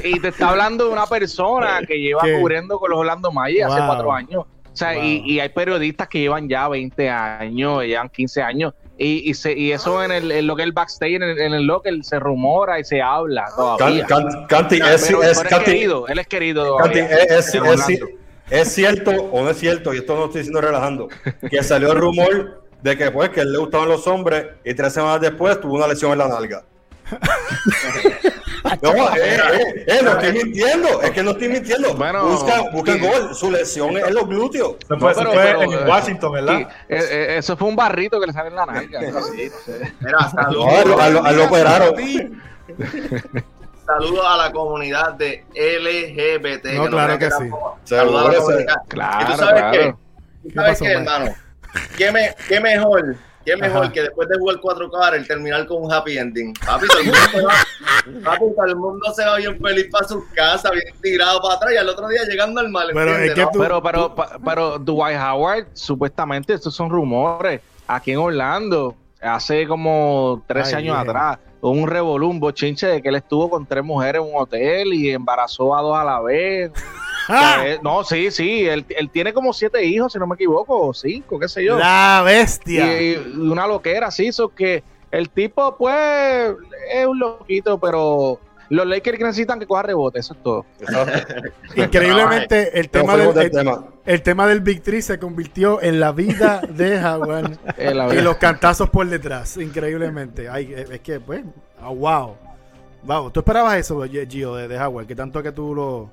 Y te está hablando de una persona *laughs* que lleva ¿Qué? cubriendo con los Orlando Magic hace cuatro años. O sea, y, Wow. y hay periodistas que llevan ya 20 años, llevan 15 años. Y, y, se, y eso en, el, en lo que es el backstage, en el, en el locker, se rumora y se habla todavía. can- Canti, es, pero es, él es Canti, querido, él es querido Canti, es, es- cierto o no es cierto, y esto no lo estoy diciendo relajando, que salió el rumor de que pues que a él le gustaban los hombres y tres semanas después tuvo una lesión en la nalga. *laughs* No, eh, eh, eh, no estoy mintiendo, es que no estoy mintiendo. Bueno, buscan sí. gol, su lesión es en los glúteos. Se fue, No, se pero- fue pero, en eh, Washington, ¿verdad? Sí, eh, eh, eso fue un barrito que le sale en la nalga. no sé. Mira, No, saludos, a lo, operaron. saludos a la comunidad de LGBT. No, no claro que sí. Saludos a la comunidad. Claro, ¿Y tú sabes claro. qué? ¿Tú ¿Qué sabes pasó, qué, hermano? ¿Qué, me, qué mejor, qué mejor Ajá. que después de jugar 4K el terminar con un happy ending. Papi, todo el mundo se va, *laughs* papi, todo el mundo se va bien feliz para sus casas, bien tirado para atrás y al otro día llegando al mal. Pero es que tú- Pero, pero, pa- pero Dwight Howard, supuestamente, estos son rumores. Aquí en Orlando, hace como 13 Ay, años bien. atrás, hubo un revolú, un bochinche de que él estuvo con tres mujeres en un hotel y embarazó a dos a la vez. ¡Ah! no, sí, sí, él, él tiene como siete hijos, si no me equivoco, o cinco, qué sé yo. La bestia. Y, y una loquera, sí, eso que el tipo, pues, es un loquito, pero los Lakers necesitan que coja rebote, eso es todo. *laughs* Increíblemente, el tema, del, el, tema. el tema del Big Three se convirtió en la vida de *laughs* Jaguar y los cantazos por detrás. Increíblemente. Ay, es es que, pues, ah, wow. Wow. ¿Tú esperabas eso, Gio, de, de Jaguar? Que tanto que tú lo.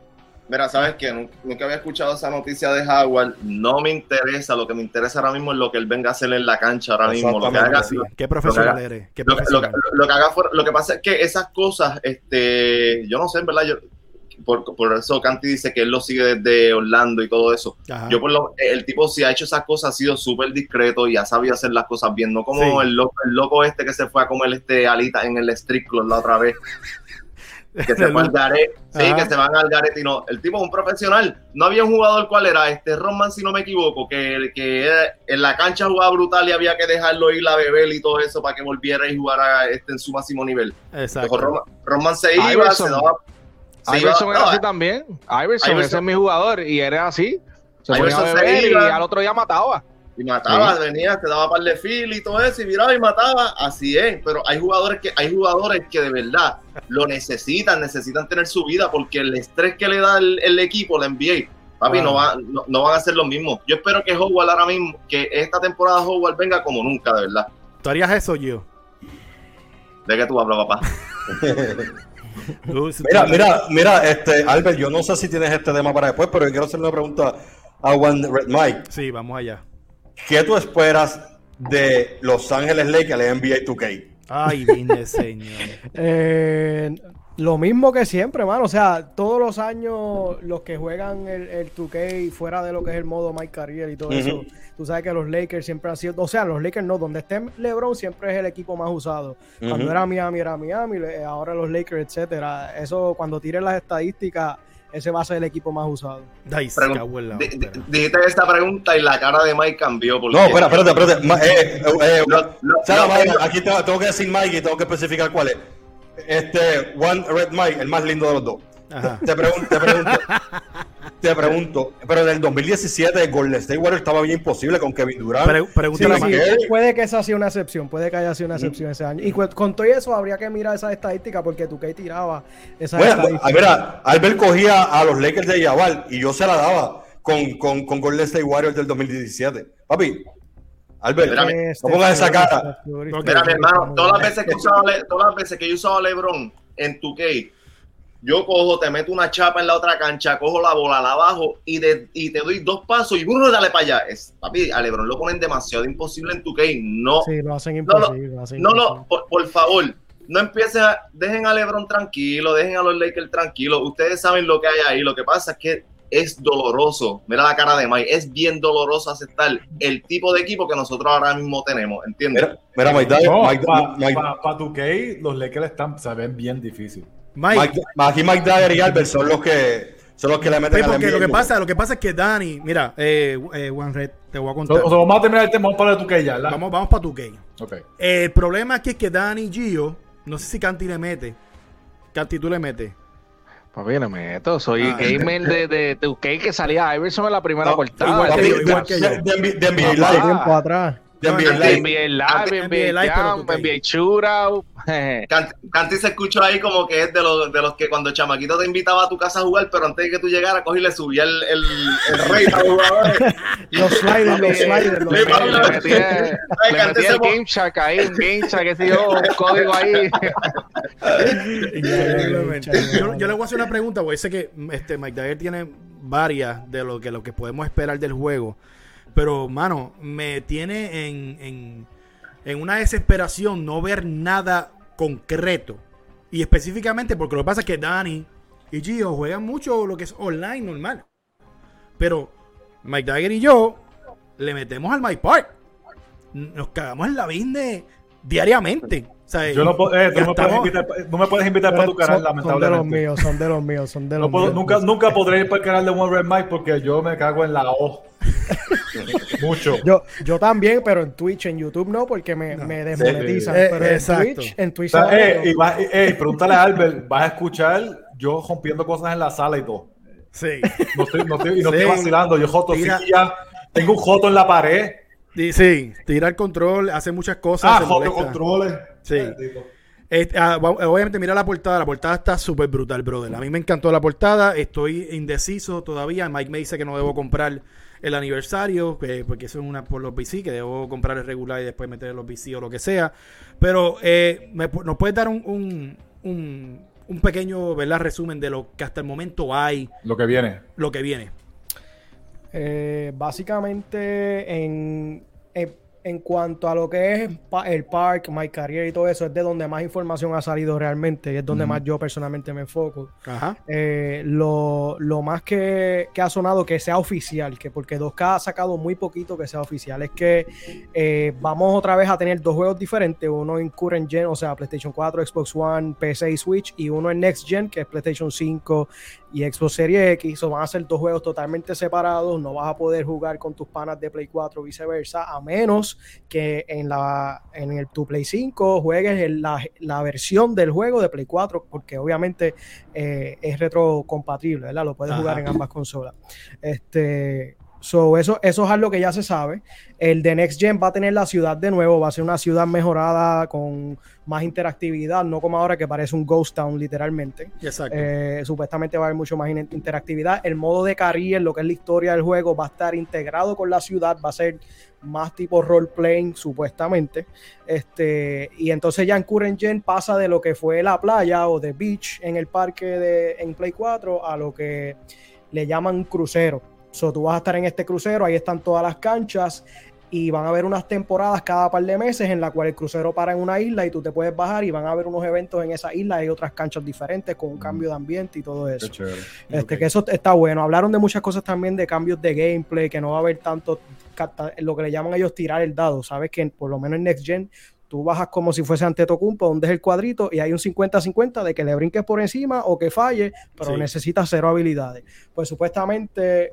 Mira, ¿sabes qué? Nunca, había escuchado esa noticia de Howard. No me interesa. Lo que me interesa ahora mismo es lo que él venga a hacer en la cancha ahora mismo. Lo que haga, ¿Qué profesional eres? ¿Qué lo, que- lo que- profesional? lo que haga fuera- lo que pasa es que esas cosas, este, yo no sé, en verdad, yo, por, por eso Canti dice que él lo sigue desde Orlando y todo eso. Ajá. Yo por lo, el tipo si ha hecho esas cosas ha sido súper discreto y ha sabido hacer las cosas bien, no como Sí. el, loco, el loco este que se fue a comer este alita en el street club la otra vez. *laughs* Que se fue al garete, sí, Ajá. que se van al garete y no. El tipo es un profesional. No había un jugador, ¿cuál era? Este Roman, si no me equivoco, que, que en la cancha jugaba brutal y había que dejarlo ir a beber y todo eso para que volviera y jugara este, en su máximo nivel. Exacto. Roman, Roman se iba, Iverson. se daba. se iba- Iverson era no, así también. Iverson, Iverson- ese es mi jugador y era así. Se ponía a se beber y al otro día mataba. Y mataba, venía, te daba par de fil y todo eso, y miraba y mataba, así es. Pero hay jugadores que, hay jugadores que de verdad lo necesitan, necesitan tener su vida, porque el estrés que le da el, el equipo, la NBA, papi, Wow. no, va, no, no van a ser lo mismo. Yo espero que Howard ahora mismo, que esta temporada Howard venga como nunca, de verdad. ¿Tú harías eso, Gio? ¿De qué tú hablas, papá? *laughs* Mira, mira, mira, este, Albert, yo no sé si tienes este tema para después, pero yo quiero hacer una pregunta a One Red Mike. Sí, vamos allá. ¿Qué tú esperas de Los Ángeles Lakers al NBA 2K? Ay, bien señor. *laughs* Eh, Lo mismo que siempre, mano. O sea, todos los años los que juegan el, el 2K fuera de lo que es el modo My Career y todo eso, tú sabes que los Lakers siempre han sido, o sea, los Lakers no, donde esté LeBron siempre es el equipo más usado. Cuando era Miami era Miami, ahora los Lakers, etcétera. Eso cuando tires las estadísticas, ese va a ser el equipo más usado. Dice. Dijiste esta pregunta y la cara de Mike cambió. Porque No, espera, espérate, espérate. Ma- eh, eh, eh, Mike, aquí tengo, tengo que decir Mike y tengo que especificar cuál es. Este, One Red Mike, el más lindo de los dos. Ajá. Te, pregun- te pregunto, *laughs* te pregunto, pero en el 2017 el Golden State Warriors estaba bien imposible con Kevin Durant. Pre- Sí, pregúntale sí, puede que esa sea una excepción, puede que haya sido una excepción ese año. Y con todo eso habría que mirar esa estadística porque tú que tiraba esa Bueno, estadística. a- mira, Albert cogía a los Lakers de Yaval y yo se la daba con, con, con Golden State Warriors del 2017. Papi, Albert, Este, no pongas esa cara. este, hermano, todas las veces que he usado, Le- todas las veces que yo he usado a LeBron en tu k yo cojo, te meto una chapa en la otra cancha, cojo la bola, la bajo y, de- y te doy dos pasos y burro, dale para allá. Es, papi, a LeBron lo ponen demasiado imposible en tu k No, Sí, lo hacen No, no, imposible. lo hacen no, imposible. no, por, por favor, no empiecen a, dejen a LeBron tranquilo, dejen a los Lakers tranquilos. Ustedes saben lo que hay ahí. Lo que pasa es que es doloroso. Mira la cara de Mike. Es bien doloroso aceptar el tipo de equipo que nosotros ahora mismo tenemos. ¿Entiendes? mira, mira, Mike, Dyer, No, Mike, para tu K, los Lakers están, se ven bien difícil. Mike, Mike- aquí Mike Dyer y Albert son los que son los que le meten pues, porque NBA. lo que pasa, lo que pasa es que Dani, mira, eh, eh, One Red, te voy a O contar. sea, vamos a terminar el tema, vamos para tu ya, ¿verdad? Vamos, vamos para tu game. Ok. El problema aquí es que Dani y Gio, no sé si Canti le mete. Canti, tú le metes. Papi, le meto. Soy Ah. gamer de, de, de UK que salía Iverson en la primera No, portada. igual que Papi, yo, de- igual que yo. de- de de NBA Papá. Live. tiempo atrás. No, NBA Live. NBA Live, NBA NBA Jam, Shootout. *laughs* Canti, se escuchó ahí como que es de los, de los que cuando Chamaquito te invitaba a tu casa a jugar, pero antes de que tú llegaras, cogí y le subía el, el, el *laughs* rey a los jugadores. *laughs* Los sliders, los sliders. los sliders. metí, le Canti metí se el Game Shark ahí, un Game Shark, qué sé yo, un código ahí. Increíblemente. Yo, yo le voy a hacer una pregunta, porque sé que este, Mike Dyer tiene varias de lo que, lo que podemos esperar del juego. Pero, mano, me tiene en, en, en una desesperación no ver nada concreto. Y específicamente porque lo que pasa es que Dani y Gio juegan mucho lo que es online normal. Pero Mike Dyer y yo le metemos al Mike Park. Nos cagamos en la business diariamente. O sea, Yo no, puedo- eh, no, me puedes invitar, no me puedes invitar para tu canal, Son, son de los lamentablemente. míos, son de los míos, son de los No puedo- míos. nunca, nunca podré ir para el canal de One Red Mike porque yo me cago en la O. *laughs* *laughs* Mucho. Yo, yo también, pero en Twitch, en YouTube no, porque me, me desmonetizan. sí. pero Eh, en exacto. Twitch, en Twitch. O sea, eh, y vas- eh, pregúntale a Albert, vas a escuchar yo rompiendo cosas en la sala y todo. Sí. No estoy, no estoy, y no Sí. estoy vacilando, yo joto silla, tengo un joto en la pared. Y sí, tira el control, hace muchas cosas. Ah, joto controles. Sí. Este, ah, va- obviamente, mira la portada. La portada está súper brutal, brother. A mí me encantó la portada. Estoy indeciso todavía. Mike me dice que no debo comprar el aniversario, que- porque eso es una por los BC, que debo comprar el regular y después meter los BC o lo que sea. Pero eh, me nos puedes dar un, un, un- un pequeño ¿verdad? resumen de lo que hasta el momento hay, Lo que viene. lo que viene. Eh, básicamente, en, en, cuanto a lo que es el park, My Career y todo eso, es de donde más información ha salido realmente y es donde más yo personalmente me enfoco. Ajá. Eh, lo, lo más que, que ha sonado que sea oficial, que porque 2K ha sacado muy poquito que sea oficial, es que eh, vamos otra vez a tener dos juegos diferentes, uno en current gen, o sea, PlayStation 4, Xbox One, PC y Switch, y uno en next gen, que es PlayStation 5 y Xbox Series X, o van a ser dos juegos totalmente separados, no vas a poder jugar con tus panas de Play 4 viceversa, a menos que en la en el tu Play 5 juegues la, la versión del juego de Play 4, porque obviamente eh, es retrocompatible, ¿verdad? Lo puedes jugar en ambas consolas. Este, so, eso, eso es algo que ya se sabe. El de Next Gen va a tener la ciudad de nuevo, va a ser una ciudad mejorada con más interactividad, no como ahora que parece un Ghost Town literalmente. Exacto. Eh, supuestamente va a haber mucho más in- interactividad. El modo de career, lo que es la historia del juego, va a estar integrado con la ciudad, va a ser más tipo role playing, supuestamente. Este, y entonces ya en Current Gen pasa de lo que fue la playa o de beach en el parque de en Play 4 a lo que le llaman crucero. So, tú vas a estar en este crucero, ahí están todas las canchas. Y van a haber unas temporadas cada par de meses en la cual el crucero para en una isla y tú te puedes bajar y van a haber unos eventos en esa isla y otras canchas diferentes con un cambio de ambiente y todo eso. Este, Que eso está bueno. Hablaron de muchas cosas también de cambios de gameplay, que no va a haber tanto lo que le llaman ellos tirar el dado. Sabes que por lo menos en Next Gen tú bajas como si fuese ante Tocumpo, donde es el cuadrito, y hay un 50-50 de que le brinques por encima o que falle, pero necesitas cero habilidades. Pues supuestamente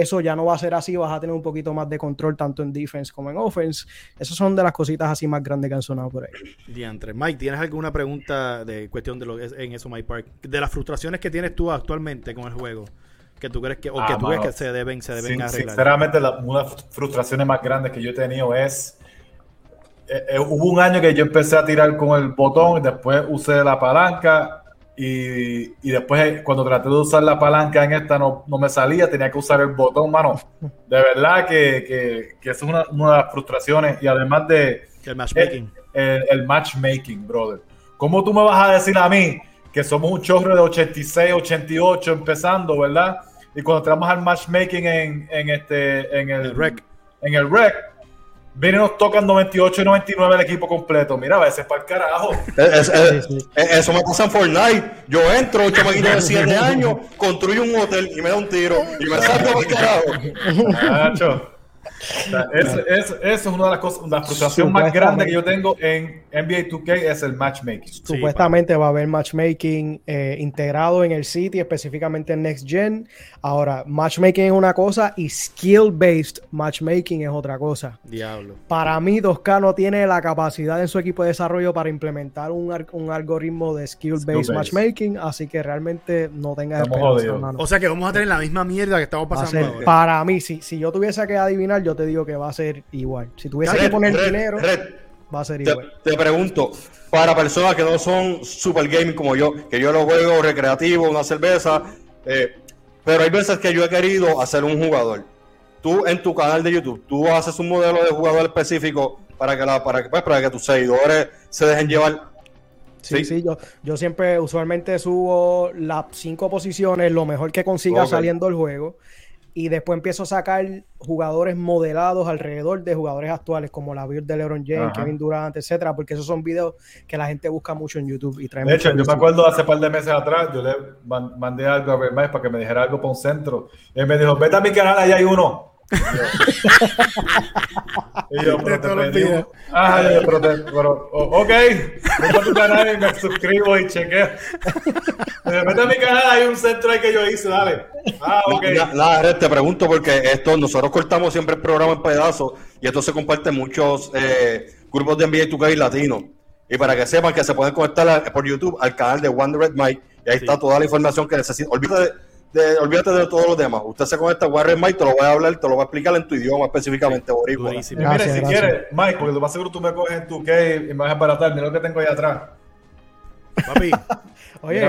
eso ya no va a ser así, vas a tener un poquito más de control tanto en defense como en offense. Esas son de las cositas así más grandes que han sonado por ahí. Diantre. Mike, ¿tienes alguna pregunta de cuestión de lo que es en eso, Mike Park? De las frustraciones que tienes tú actualmente con el juego que tú crees que o que ah, tú crees que se deben se deben arreglar. Sinceramente, una de las frustraciones más grandes que yo he tenido es eh, eh, hubo un año que yo empecé a tirar con el botón, y después usé la palanca y, y, después cuando traté de usar la palanca en esta no, no, me salía, tenía que usar el botón, mano. De verdad que, que, que eso es una, una, de las frustraciones y además de... El matchmaking. El, el, matchmaking, brother. ¿Cómo tú me vas a decir a mí que somos un chorro de 86, 88 empezando, verdad? Y cuando entramos al matchmaking en, en, este, en el, el rec. En el rec, Vienen nos tocan 98 y 99 el equipo completo. Mira, a veces para el carajo. Eso me pasa en Fortnite. Yo entro, un chamaquito de 7 *laughs* años, construyo un hotel y me da un tiro y me salgo para el carajo. Eso es una de las cosas, la frustración más grande que yo tengo en NBA 2K es el matchmaking. Supuestamente va a haber matchmaking eh, integrado en el City, específicamente en Next Gen. Ahora, matchmaking es una cosa y skill-based matchmaking es otra cosa. Diablo. Para mí, 2K no tiene la capacidad en su equipo de desarrollo para implementar un, un algoritmo de skill-based matchmaking, así que realmente no tenga esperanza, O sea que vamos a tener la misma mierda que estamos pasando ahora. Para mí, si, si yo tuviese que adivinar, yo te digo que va a ser igual. Si tuviese que poner dinero, va a ser igual. Te, pregunto, para personas que no son super gaming como yo, que yo lo juego recreativo, una cerveza, eh, pero hay veces que yo he querido hacer un jugador. Tú en tu canal de YouTube, tú haces un modelo de jugador específico para que, la, para, pues, para que tus seguidores se dejen llevar Sí, sí, yo, yo siempre usualmente subo las cinco posiciones, lo mejor que consiga saliendo el juego y después empiezo a sacar jugadores modelados alrededor de jugadores actuales como la build de LeBron James, Kevin Durant, etcétera, porque esos son videos que la gente busca mucho en YouTube y De hecho, yo me acuerdo hace par de meses atrás, yo le mandé algo a Vermais para que me dijera algo para un centro. Y él me dijo, vete a mi canal, allá hay uno. Y yo, pero te pedí Ah, pero, te, pero ok, voy a tu canal y me suscribo y chequeo. Vete a mi canal, hay un centro ahí que yo hice, dale. Ah, ok. Nada, te pregunto porque esto, nosotros cortamos siempre el programa en pedazos y esto se comparte en muchos eh, grupos de NBA 2K latinos. Y para que sepan que se pueden conectar por YouTube al canal de One Red Mike y ahí está toda la información que necesitan. Olvídate de, olvídate de todos los demás. Usted se conecta a Warren Mike, te lo voy a hablar, te lo voy a explicar en tu idioma específicamente, Boricua. Y mire, si quieres, Mike, porque lo más seguro tú me coges en tu que y me vas a aparatar. Mira lo que tengo ahí atrás. Papi. *laughs* Oye,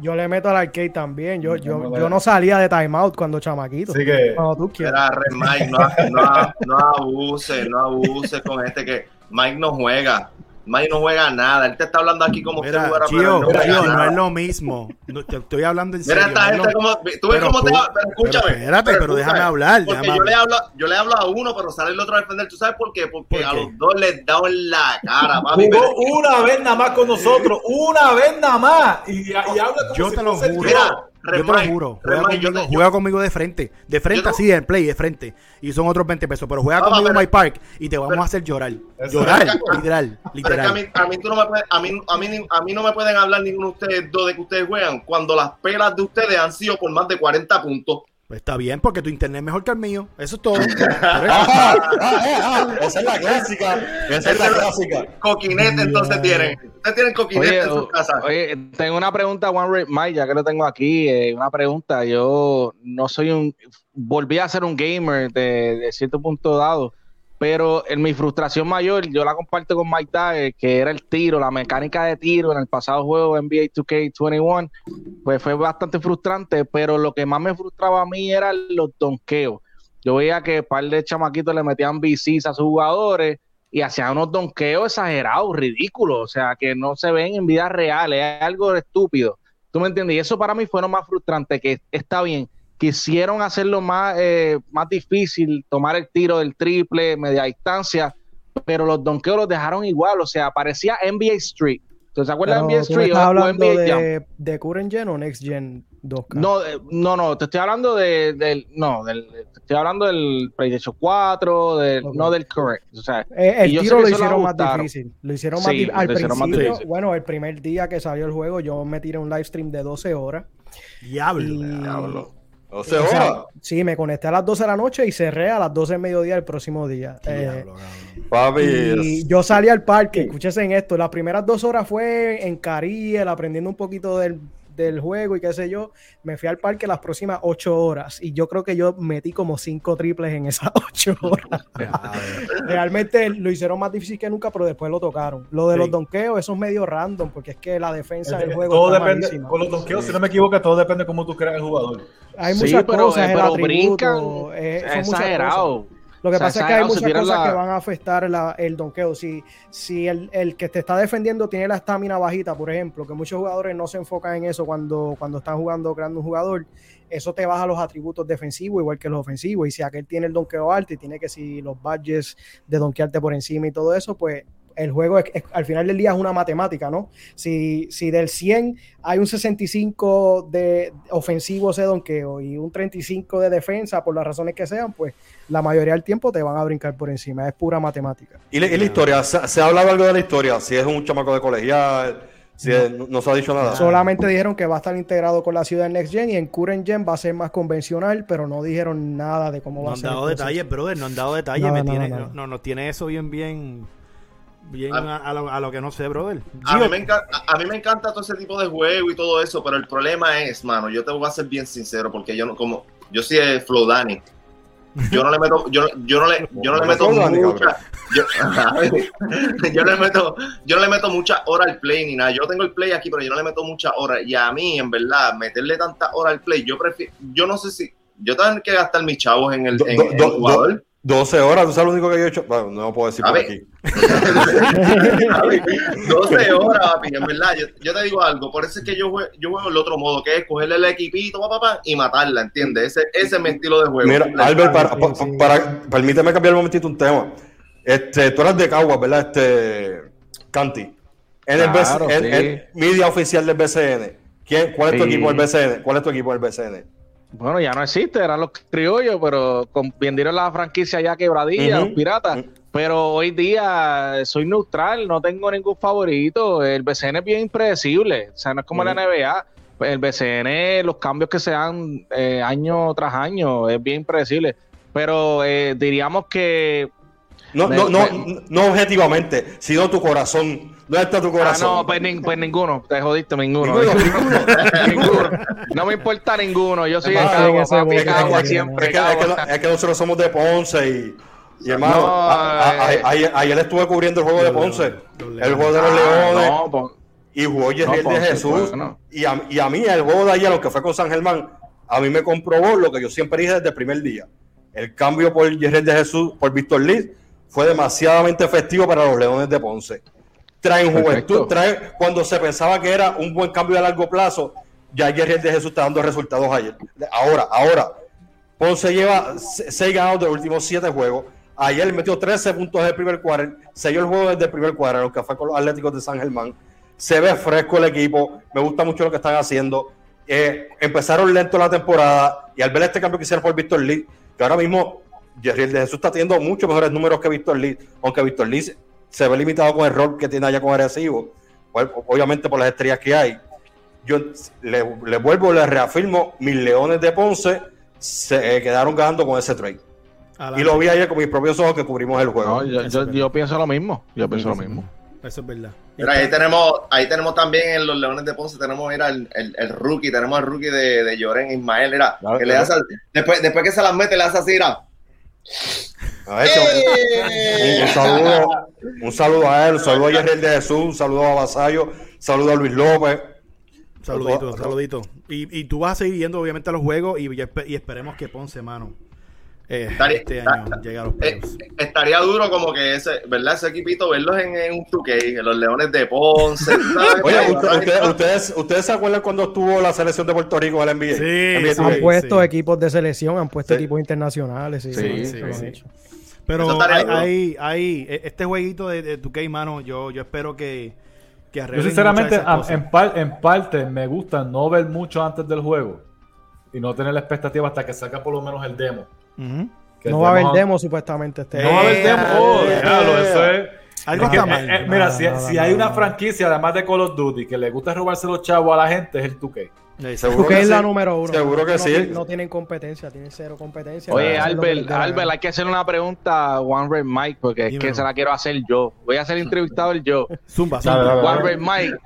yo le meto al arcade también. Yo, yo, yo no salía de timeout cuando chamaquito. Así que. Cuando tú quieras. Mike, no, no, no abuse, no abuse con este que Mike no juega. Mike no juega nada. Él te está hablando aquí como Mira, si fuera. no, no, es lo mismo. te estoy hablando en serio. Mira, esta gente como. Tú ves cómo te Pero escúchame. Pero espérate, pero, déjame hablar. Porque yo, Le hablo, yo le hablo a uno, pero sale el otro a defender. ¿Tú sabes por qué? Porque a los dos les da en la cara. Papi, Jugó una vez nada más con nosotros. Una vez nada más. Y, y habla como Yo te lo juro yo te lo juro. Juega, conmigo, de frente. De frente así, en play, de frente. Y son otros 20 pesos. Pero juega conmigo en My Park y te vamos a hacer llorar. Llorar, literal. literal. a, mí, a, mí no me puede, a, mí, a, mí, a mí no me pueden hablar ninguno de ustedes dos de que ustedes juegan cuando las pelas de ustedes han sido por más de 40 puntos. Pues está bien, porque tu internet es mejor que el mío. Eso es todo. *laughs* Ah, ah, ah, esa es la clásica. Esa es la clásica. Coquinete, entonces tienen. Ustedes tienen coquinete en su casa. Oye, tengo una pregunta, One Mike, ya que lo tengo aquí. Eh, una pregunta. Yo no soy un. Volví a ser un gamer de, de cierto punto dado pero en mi frustración mayor, yo la comparto con Mike Dagger, que era el tiro, la mecánica de tiro en el pasado juego NBA 2K21, pues fue bastante frustrante, pero lo que más me frustraba a mí eran los donkeos. Yo veía que un par de chamaquitos le metían VCs a sus jugadores y hacían unos donkeos exagerados, ridículos, o sea, que no se ven en vida real, es algo estúpido. ¿Tú me entiendes? Y eso para mí fue lo más frustrante, que está bien, quisieron hacerlo más, eh, más difícil, tomar el tiro del triple, media distancia, pero los donkeos los dejaron igual, o sea, parecía NBA Street. ¿Te acuerdas de NBA tú Street? estás o hablando NBA Jam? de, de Current Gen o Next Gen 2K? No, eh, no, no, te estoy hablando de, del, no, del, te estoy hablando del PlayStation 4, del, no del current. O sea, Eh, el tiro lo hicieron más difícil. Lo hicieron Sí, más difícil. lo Al hicieron más principio, difícil. bueno, el primer día que salió el juego, yo me tiré un live stream de 12 horas. Diablo. Y, Diablo. 12 o sea, horas. sí, me conecté a las 12 de la noche y cerré a las 12 del mediodía el próximo día. Eh, Diablo, cabrón. Papi. y es- yo salí al parque, escúchese en esto, las primeras dos horas fue en Cariel, aprendiendo un poquito del, del juego y qué sé yo. Me fui al parque las próximas ocho horas y yo creo que yo metí como cinco triples en esas *laughs* ocho horas. *laughs* Realmente lo hicieron más difícil que nunca, pero después lo tocaron. Lo de Sí. los donkeos, eso es medio random, porque es que la defensa del juego todo está depende, malísima. con los donkeos, si no me equivoco, todo depende de cómo tú creas el jugador. Hay Sí, muchas pero, cosas, eh, el pero atributo, brincan, eh, muchas exagerado. cosas. Lo que O sea, pasa es que hay muchas cosas la- que van a afectar la- el donqueo. Si, si el, el que te está defendiendo tiene la estamina bajita, por ejemplo, que muchos jugadores no se enfocan en eso cuando, cuando están jugando creando un jugador, eso te baja los atributos defensivos igual que los ofensivos. Y si aquel tiene el donqueo alto y tiene que si los badges de donkearte por encima y todo eso, pues el juego es- es- al final del día es una matemática, ¿no? Si, si del 100 hay un 65 de ofensivo ese donqueo y un 35 de defensa, por las razones que sean, pues la mayoría del tiempo te van a brincar por encima. Es pura matemática. ¿Y, la- y la historia? ¿Se, se ha hablado algo de la historia? Si es un chamaco de colegial, si es- no, no se ha dicho nada. Solamente dijeron que va a estar integrado con la ciudad Next Gen y en Current Gen va a ser más convencional, pero no dijeron nada de cómo No va a han ser. el dado proceso. detalles, brother, no han dado detalles. Me tiene. No, no, nos tiene eso bien, bien, bien A- a, a lo, a lo que no sé, brother. A mí, me encanta, a mí me encanta todo ese tipo de juego y todo eso, pero el problema es, mano, yo te voy a ser bien sincero, porque yo no, como, yo soy de Flowdani. Yo no le meto, yo, yo no le, yo no le *laughs* meto mucha, yo, *laughs* yo le meto, yo no le meto muchas horas al play ni nada. Yo tengo el play aquí, pero yo no le meto muchas horas. Y a mí, en verdad, meterle tantas horas al play, yo prefiero, yo no sé si, yo tengo que gastar mis chavos en el, Do- en, do- en el do- jugador. 12 horas, ¿tú sabes lo único que yo he hecho? Bueno, no lo puedo decir por aquí. *laughs* 12 horas, papi, en verdad. Yo, yo te digo algo, por eso es que yo juego, yo juego el otro modo, que es cogerle el equipito pa, pa, pa, y matarla, ¿entiendes? Ese, ese es mi estilo de juego. Mira, Albert, para, para- permíteme cambiar un momentito un tema. Este, tú eres de Caguas, ¿verdad? Este, Canti. En el Claro, BC en, sí. en media oficial del BCN. ¿Quién, ¿Cuál es tu Sí. equipo del BCN? ¿Cuál es tu equipo del BCN? Bueno, ya no existe, eran los criollos, pero con, vendieron la franquicia ya quebradilla, los piratas. Pero hoy día soy neutral, no tengo ningún favorito. El BCN es bien impredecible, o sea, no es como la Ujú. NBA. El BCN, los cambios que se dan eh, año tras año, es bien impredecible. Pero eh, diríamos que No, Me- no, no, me- no objetivamente, sino tu corazón. ¿Dónde está tu Ah, corazón? no, pues, nin- pues ninguno, te jodiste, ninguno. Ninguno, *laughs* Ninguno. No me importa ninguno, yo soy de Ah, Cagua, papi, Cagua siempre, Es que, es, que, Cagua. es que nosotros somos de Ponce y, y hermano, No, a- a- eh. a- ayer, ayer estuve cubriendo el juego de Ponce, el juego de los Ah, Leones, no, pues, y jugó Yerriel No, de Jesús. bueno. Y, a, y a mí, el juego de ayer, lo que fue con San Germán, a mí me comprobó lo que yo siempre dije desde el primer día. El cambio por Yerriel de Jesús, por Víctor Liz, fue demasiadamente efectivo para los Leones de Ponce. Traen juventud, traen, cuando se pensaba que era un buen cambio a largo plazo, ya Yerriel de Jesús está dando resultados ayer. Ahora, ahora, Ponce lleva 6 ganados de los últimos 7 juegos. Ayer metió 13 puntos del primer cuadro. Selló el juego desde el primer cuadro, lo que fue con los Atléticos de San Germán. Se ve fresco el equipo. Me gusta mucho lo que están haciendo. Eh, empezaron lento la temporada y al ver este cambio que hicieron por Víctor Lee, que ahora mismo Jerry de Jesús está teniendo mucho mejores números que Víctor Lee, aunque Víctor Lee se- se ve limitado con el rol que tiene allá con agresivo, pues, obviamente por las estrellas que hay. Yo le, le vuelvo, le reafirmo, mis Leones de Ponce se eh, quedaron ganando con ese trade. Y lo vi ayer con mis propios ojos que cubrimos el juego. no, yo, yo- yo pienso lo mismo. Yo pienso lo mismo. Eso es verdad. Mira, ahí tenemos, ahí tenemos también en los Leones de Ponce, tenemos mira, el, el, el rookie, tenemos el rookie de, de Lloren Ismael, mira, Claro, que le claro. hace, después, después que se las mete, le hace así, mira. Ver, un, saludo, un saludo a él, un saludo a Jerry de Jesús, un saludo a Vasallo, un saludo a Luis López. Saludito, saludito. Y, y tú vas a seguir yendo, obviamente, a los juegos y, y esperemos que Ponce, mano, eh, Estaría- este está- año llega a los Eh, estaría duro como que ese, ¿verdad? Ese equipito, verlos en, en un 2K, en los Leones de Ponce. *laughs* Oye, usted- usted- ustedes, ¿ustedes se acuerdan cuando estuvo la selección de Puerto Rico al NBA? Sí, NBA sí. Han 2K. puesto sí. equipos de selección, han puesto Sí. equipos internacionales. Sí, Sí, hecho. Pero hay, hay, hay- e- este jueguito de, de 2K, mano, yo, yo espero que, que Yo sinceramente, par- en parte, me gusta no ver mucho antes del juego y no tener la expectativa hasta que salga por lo menos el demo. No el va a haber demo- supuestamente este No va a haber Eh, demo. Oh, eh, eso es. Algo es que, está mal. eh, eh, mira, No, si, no, si no, hay una franquicia, además de Call of Duty, que le gusta robarse los chavos a la gente, es el 2K. Exacto. Seguro Porque que es la número uno. Seguro que no, sí. No tienen competencia, tienen cero competencia. Oye, Albert, Albert, hay que hacer una pregunta a One Red Mike, porque es que se la quiero hacer yo. Voy a ser *laughs* entrevistador yo. Zumba. One Red Mike,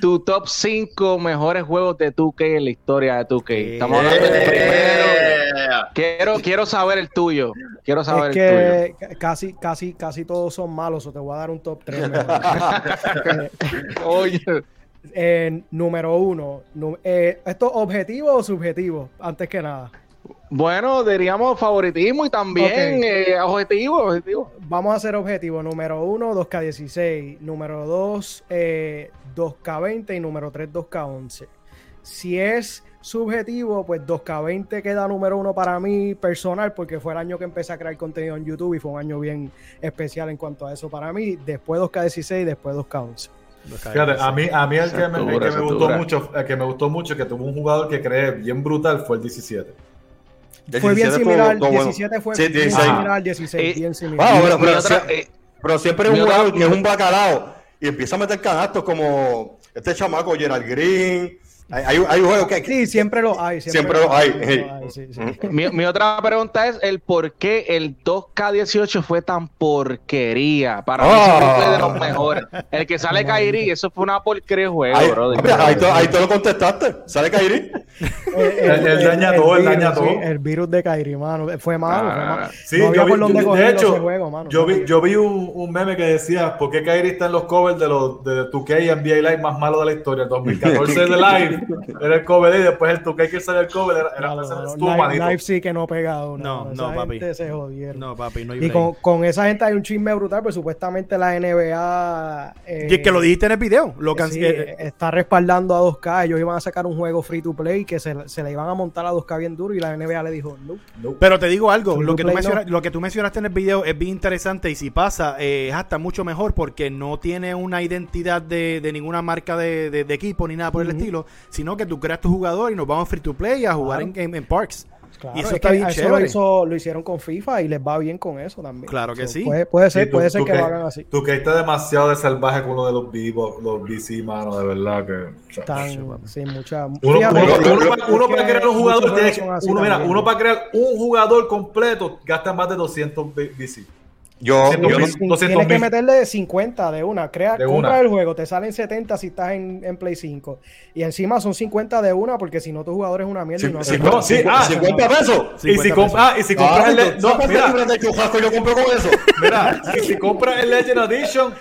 tu top 5 mejores juegos de 2K en la historia de 2K. Estamos hablando del primero. Yeah. Quiero, quiero saber el tuyo. Quiero saber Es el tuyo. que casi, casi, casi todos son malos, o te voy a dar un top 3. *laughs* *laughs* Oye, Eh, número uno, eh, ¿esto es objetivo o subjetivo? Antes que nada. Bueno, diríamos favoritismo y también Ok. eh, objetivo, objetivo. Vamos a hacer objetivo. Número uno, 2K16. Número dos, eh, 2K20. Y número tres, 2K11. Si es subjetivo, pues 2K20 queda número uno para mí personal, porque fue el año que empecé a crear contenido en YouTube y fue un año bien especial en cuanto a eso para mí. Después 2K16, después 2K11. Fíjate, a mí, a mí el que me, el que me gustó mucho, el que me gustó mucho, que tuvo un jugador que creé bien brutal, fue el 17. Fue bien 17 similar, estuvo bueno. 17 fue Sí, bien 16. similar al 16, Eh, bien similar. Wow, pero, otra- eh, pero siempre es un jugador que es un bacalao y empieza a meter canastos como este chamaco Gerald Green. Hay, hay, hay juegos que, Sí, siempre lo hay. Siempre lo hay, siempre sí. lo hay, sí, sí. Mi, mi otra pregunta es el por qué el 2K18 fue tan porquería. Para mí Ah. eso fue de los mejores. El que sale Kairi, eso fue una porquería de juego, Ahí, brother. mira, ahí, te- ahí te lo contestaste. ¿Sale Kairi? El, Él daña todo, él daña todo. el virus de Kairi, mano. Fue malo, fue Ah, malo. Sí, no yo vi- por dónde yo- de hecho, ese juego, mano. yo vi, yo vi un, un meme que decía, ¿por qué Kyrie está en los covers de los de 2K y NBA Live más malo de la historia? *laughs* El 2014 de Live *laughs* era el cover y después el 2K que sale el cover era, era No, no, no, sí que no pega uno. No, esa no, papi. gente se jodieron. No, papi, no hay y con, con esa gente hay un chisme brutal, pues supuestamente la NBA. eh, Y es que lo dijiste en el video. Lo can- sí, eh, está respaldando a 2K. Ellos iban a sacar un juego free to play que se, se le iban a montar a 2K bien duro y la NBA le dijo no. Pero te digo algo, lo que, tú lo que tú mencionaste en el video es bien interesante y si pasa eh, es hasta mucho mejor porque no tiene una identidad de, de ninguna marca de, de- de equipo ni nada por el estilo, sino que tú creas tu jugador y nos vamos free to play a jugar Claro. en, en- en parks. Claro, y eso es está que bien eso chévere. Lo, hizo- lo hicieron con FIFA y les va bien con eso también. Claro que sí. Puede, puede ser, Sí, tú- puede ser que lo hagan así. Tú que está demasiado de salvaje con uno de los vivos, los BC, mano, de verdad que. o sea, mucha. Uno, Fíjate, uno- es uno que- para, uno crear un jugador, tiene uno, mira, también. uno para crear un jugador completo gasta más de 200 B- BC. Yo, yo no- sí. Tienes 200 que meterle 50 de una. Crea, De compra una. el juego, te salen 70 si estás en, en Play 5. Y encima son 50 de una porque si no tu jugador es una mierda. y no Sí, no, sí, ah, 50 pesos. Y si, 50 compras, ah, y si compras Ay, el, le- ¿tú no, yo compro con eso? mira, y si compras el Legend Edition,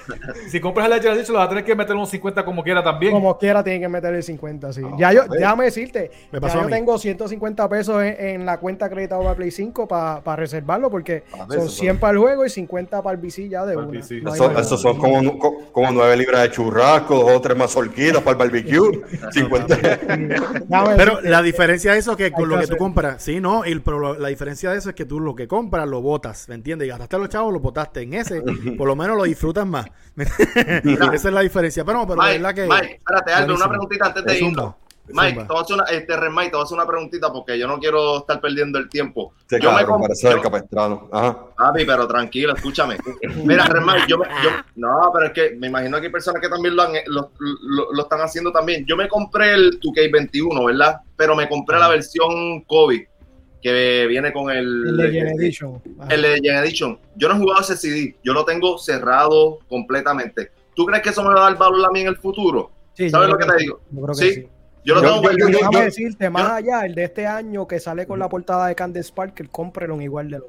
si compras el Legend Edition, lo vas a tener que meter unos 50 como quiera también. Como quiera tienen que meterle 50, sí. ya yo, déjame decirte, Me ya yo tengo 150 pesos en, en la cuenta acreditada para Play 5 para reservarlo porque A ver, son eso, 100 para el juego y 50 para el VC ya de Para una. No hay Eso, son como, como 9 libras de churrasco, dos o tres mazorquitas para el barbecue. *laughs* 50. Déjame Pero la diferencia de eso es que con lo que tú compras, sí, no, y el- pero lo- la diferencia de eso es que tú lo que compras lo botas, ¿me entiendes? Y gastaste los chavos, lo botaste en ese, *laughs* por lo menos lo disfrutas más. *laughs* Esa es la diferencia. Pero, no, pero la Mike, verdad que. Mike, espérate, Aldo, una preguntita antes de irnos. Mike, te voy a hacer una, este, Ren Mike, te voy a hacer una preguntita porque yo no quiero estar perdiendo el tiempo. Este Yo me cabrón parece el capestrano. Ajá. Papi, pero tranquilo, escúchame. Mira, Ren Mike, yo, me- yo, no, pero es que me imagino que hay personas que también lo, han- lo, lo- lo están haciendo también. Yo me compré el 2K21, ¿verdad? Pero me compré la versión COVID, que viene con el, el Legend Edition. Ajá. el Legend Edition. Yo no he jugado ese CD, yo lo tengo cerrado completamente. ¿Tú crees que eso me va a dar valor a mí en el futuro? Sí, ¿Sabes lo que que te sí, digo? Yo creo que Sí. sí. Yo lo Yo- tengo yo- yo- yo- Déjame decirte, más yo- allá, el de este año que sale con la portada de Candy Sparkle, cómprelo igual de lo.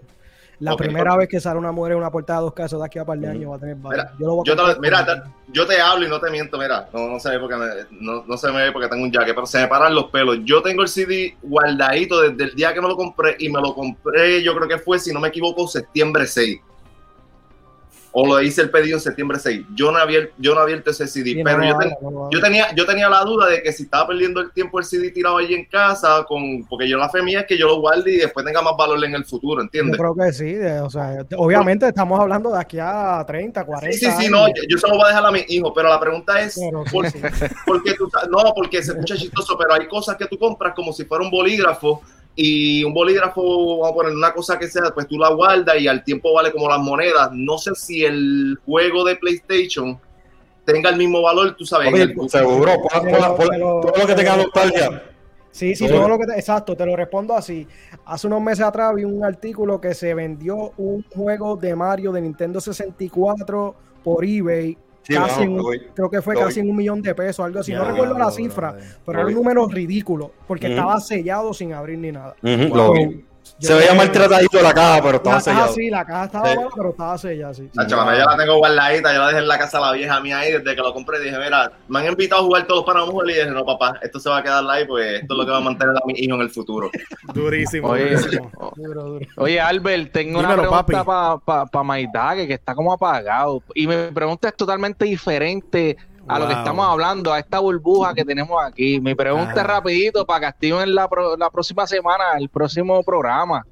La primera vez que sale una mujer en una portada de dos casos de aquí a par de años va a tener Mira. Yo lo voy a yo te, comprar. mira, te- yo te hablo y no te miento, mira, no, no se ve porque me, no, no se me ve porque tengo un jacket, pero se me paran los pelos. Yo tengo el CD guardadito desde el día que me lo compré y me lo compré, yo creo que fue, si no me equivoco, septiembre 6. O lo hice el pedido en septiembre 6. Yo no había, yo no abierto ese CD, Sí, pero yo, ten- no yo tenía, yo tenía la duda de que si estaba perdiendo el tiempo el CD tirado allí en casa, con, porque yo la fe mía es que yo lo guarde y después tenga más valor en el futuro, Yo ¿entiendes? creo que sí, de- o sea, obviamente estamos hablando de aquí a 30, 40 Sí, sí, sí, años. no, yo, yo se lo voy a dejar a mi hijo, pero la pregunta es, Pero ¿por, sí. porque tú, no, porque se escucha chistoso, pero hay cosas que tú compras como si fuera un bolígrafo y un bolígrafo, vamos a poner una cosa que sea, pues tú la guardas y al tiempo vale como las monedas. No sé si el juego de PlayStation tenga el mismo valor, tú sabes. Oye, el- seguro, pon- Pero- pon- pero- todo lo que tenga nostalgia. Sí, sí, Todo. todo lo que te- exacto, te lo respondo así. Hace unos meses atrás vi un artículo que se vendió un juego de Mario de Nintendo 64 por eBay, Sí, casi en creo que fue casi en un millón de pesos, algo así. no Ya, recuerdo la cifra, pero era un número ridículo, porque estaba sellado sin abrir ni nada. Ujú, lo vi. Yo Se veía creo que- maltratadito la caja, pero La estaba caja sellado. sí, la caja estaba Sí. mala, pero estaba sellada, sí. Nacho, mano, yo la tengo guardadita, yo la dejé en la casa de la vieja mía ahí desde que lo compré. Dije, mira, me han invitado a jugar todos los panas y dije, no, papá, esto se va a quedar ahí, pues esto es lo que va a mantener a mi hijo en el futuro. *laughs* Durísimo, Oye, durísimo. Duro, duro. Oye, Albert, tengo una pregunta para pa, pa Maidague, que está como apagado. Y mi pregunta es totalmente diferente a lo que estamos hablando, a esta burbuja que tenemos aquí. Mi pregunta Ah. es rapidito para que activen la, pro- la próxima semana, el próximo programa.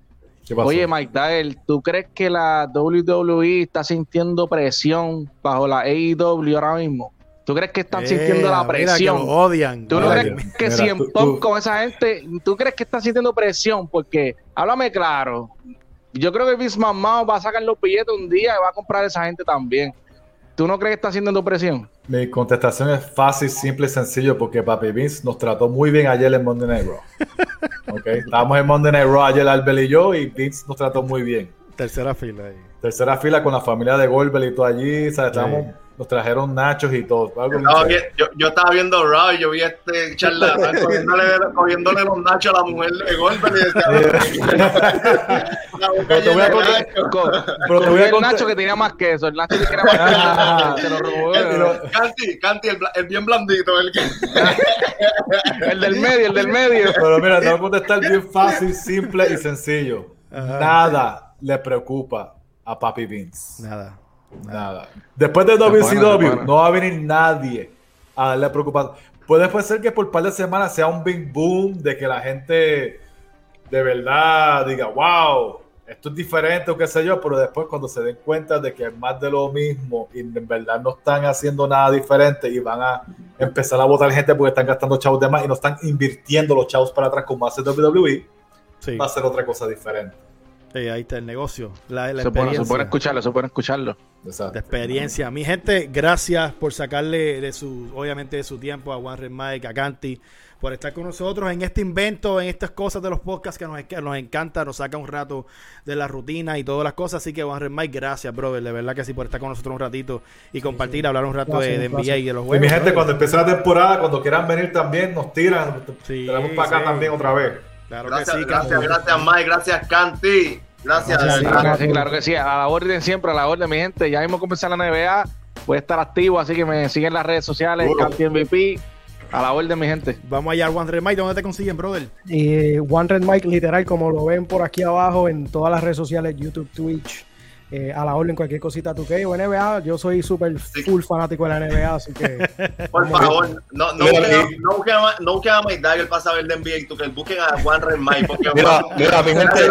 Oye, Mike Dagger, ¿tú crees que la WWE está sintiendo presión bajo la AEW ahora mismo? ¿Tú crees que están sintiendo Eh, la mira, que presión? lo odian. ¿Tú no Mira, crees que mira, si en tú- Pop tú- con esa gente, tú crees que están sintiendo presión? Porque, háblame claro, yo creo que Vince McMahon va a sacar los billetes un día y va a comprar a esa gente también. ¿Tú no crees que está sintiendo presión? Mi contestación es fácil, simple y sencillo porque Papi Vince nos trató muy bien ayer en Monday Night Raw. *laughs* Ok, Estábamos en Monday Night Raw ayer Albel y yo y Vince nos trató muy bien. Tercera fila ahí. Tercera fila con la familia de Goldberg y todo allí, ¿sabes? Estábamos- nos trajeron nachos y todo. Yo, yo estaba viendo Raw y yo vi a este charlatán *laughs* cogiéndole, cogiéndole los nachos a la mujer de Goldberg y decía, *laughs* Pero te voy a contar- Pero te voy a el contar- Nacho que tenía más queso, el Nacho que tenía más queso, *laughs* se lo robó. El- Canti, Canti, el, el bien blandito, el que... El del medio, el del medio. Pero mira, te voy a contestar bien fácil, simple y sencillo. Ajá. Nada le preocupa a Papi Vince. Nada. Nada. Después de WCW, no va a venir nadie a darle preocupación. Puede pues ser que por un par de semanas sea un big boom de que la gente de verdad diga, wow, esto es diferente o qué sé yo, pero después cuando se den cuenta de que es más de lo mismo y en verdad no están haciendo nada diferente y van a empezar a votar gente porque están gastando chavos de más y no están invirtiendo los chavos para atrás como hace WWE, Sí. va a ser otra cosa diferente. Sí, ahí está el negocio. La, la Se puede, escucharlo, se puede escucharlo. Exacto. de experiencia. Mi gente, gracias por sacarle de su, obviamente de su tiempo a Juan Red Mike, a Canti, por estar con nosotros en este invento, en estas cosas de los podcasts que nos, que nos encanta, nos saca un rato de la rutina y todas las cosas. Así que Juan Red Mike, gracias, brother, de verdad que sí, por estar con nosotros un ratito y compartir, hablar un rato Gracias, de, de gracias. NBA y de los Y juegos. mi gente, brother. cuando empiece la temporada, cuando quieran venir también, nos tiran. Sí, Tenemos para acá sí. también otra vez. Claro Gracias, que sí, gracias, gracias, Mike, gracias, Canti. Gracias, Gracias, claro, sí, claro que sí, a la orden siempre, a la orden, mi gente. Ya mismo comenzar la NBA, voy a estar activo, así que me siguen en las redes sociales. Canti MVP, a la orden, mi gente. Vamos allá, Juan Red Mike, ¿dónde te consiguen, brother? Y One Red Mike, literal, como lo ven por aquí abajo en todas las redes sociales, YouTube, Twitch, eh, a la orden, cualquier cosita tú que o NBA. Yo soy súper full fanático de la NBA, así que *laughs* Por favor, no, no, Mira, busquen, y- no, busquen a, no busquen a Mike Dagger para saber de NBA y tú que busquen a Juan Red Mike. Porque Mira, mira, mi gente,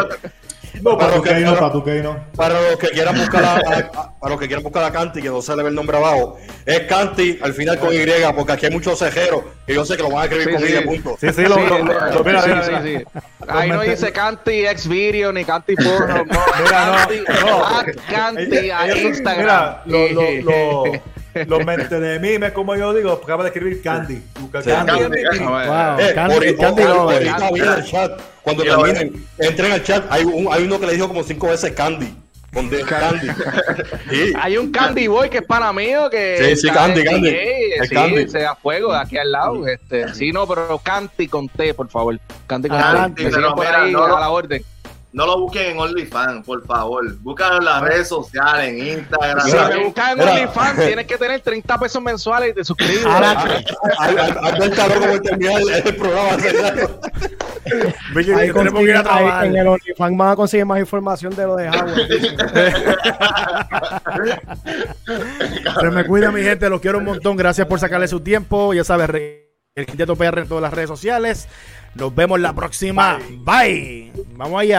No, para los que, para tu que no. para los que quieran buscar a, para los que quieran buscar a Canti, que no se le ve el nombre abajo, es Canti al final con Y, porque aquí hay muchos cejeros que yo sé que lo van a escribir Sí, con sí. Y, punto. Sí, sí, lo, lo- lo- mira, sí, mira, sí, mira. sí. Ahí no dice Canti X Video ni Canti *laughs* Porno, no, Mira, no, Canti, no. Canti a Instagram. Mira, lo, lo, lo, *laughs* los mente de mí, me como yo digo, acaba de escribir Candy. Candy. Candy. Wow, Eh, el chat, cuando terminen, entren al chat, hay, un, hay uno que le dijo como cinco veces Candy, Candy. *laughs* Sí. Hay un Candy Boy que es pana mío que Sí, sí, Candy, en Candy. El sí, Candy. se da fuego de aquí al lado. Este, sí, no, pero Canti con T, por favor. Canti con Ah, T. Ahí no, no. a la orden. No lo busquen en OnlyFans, por favor. Búscalo en las redes sociales, en Instagram. Si Mira, me buscas en. OnlyFans, tienes que tener 30 pesos mensuales y te suscribes. Albert Caro como terminar el, el programa. Ahí tenemos que ir a trabajar. en el OnlyFans van a conseguir más información de lo de Howard. Se me cuida, mi gente. Los quiero un montón. Gracias por sacarle su tiempo. Ya sabes, el Quinteto PR en todas las redes sociales. Nos vemos la próxima. Bye. Vamos allá.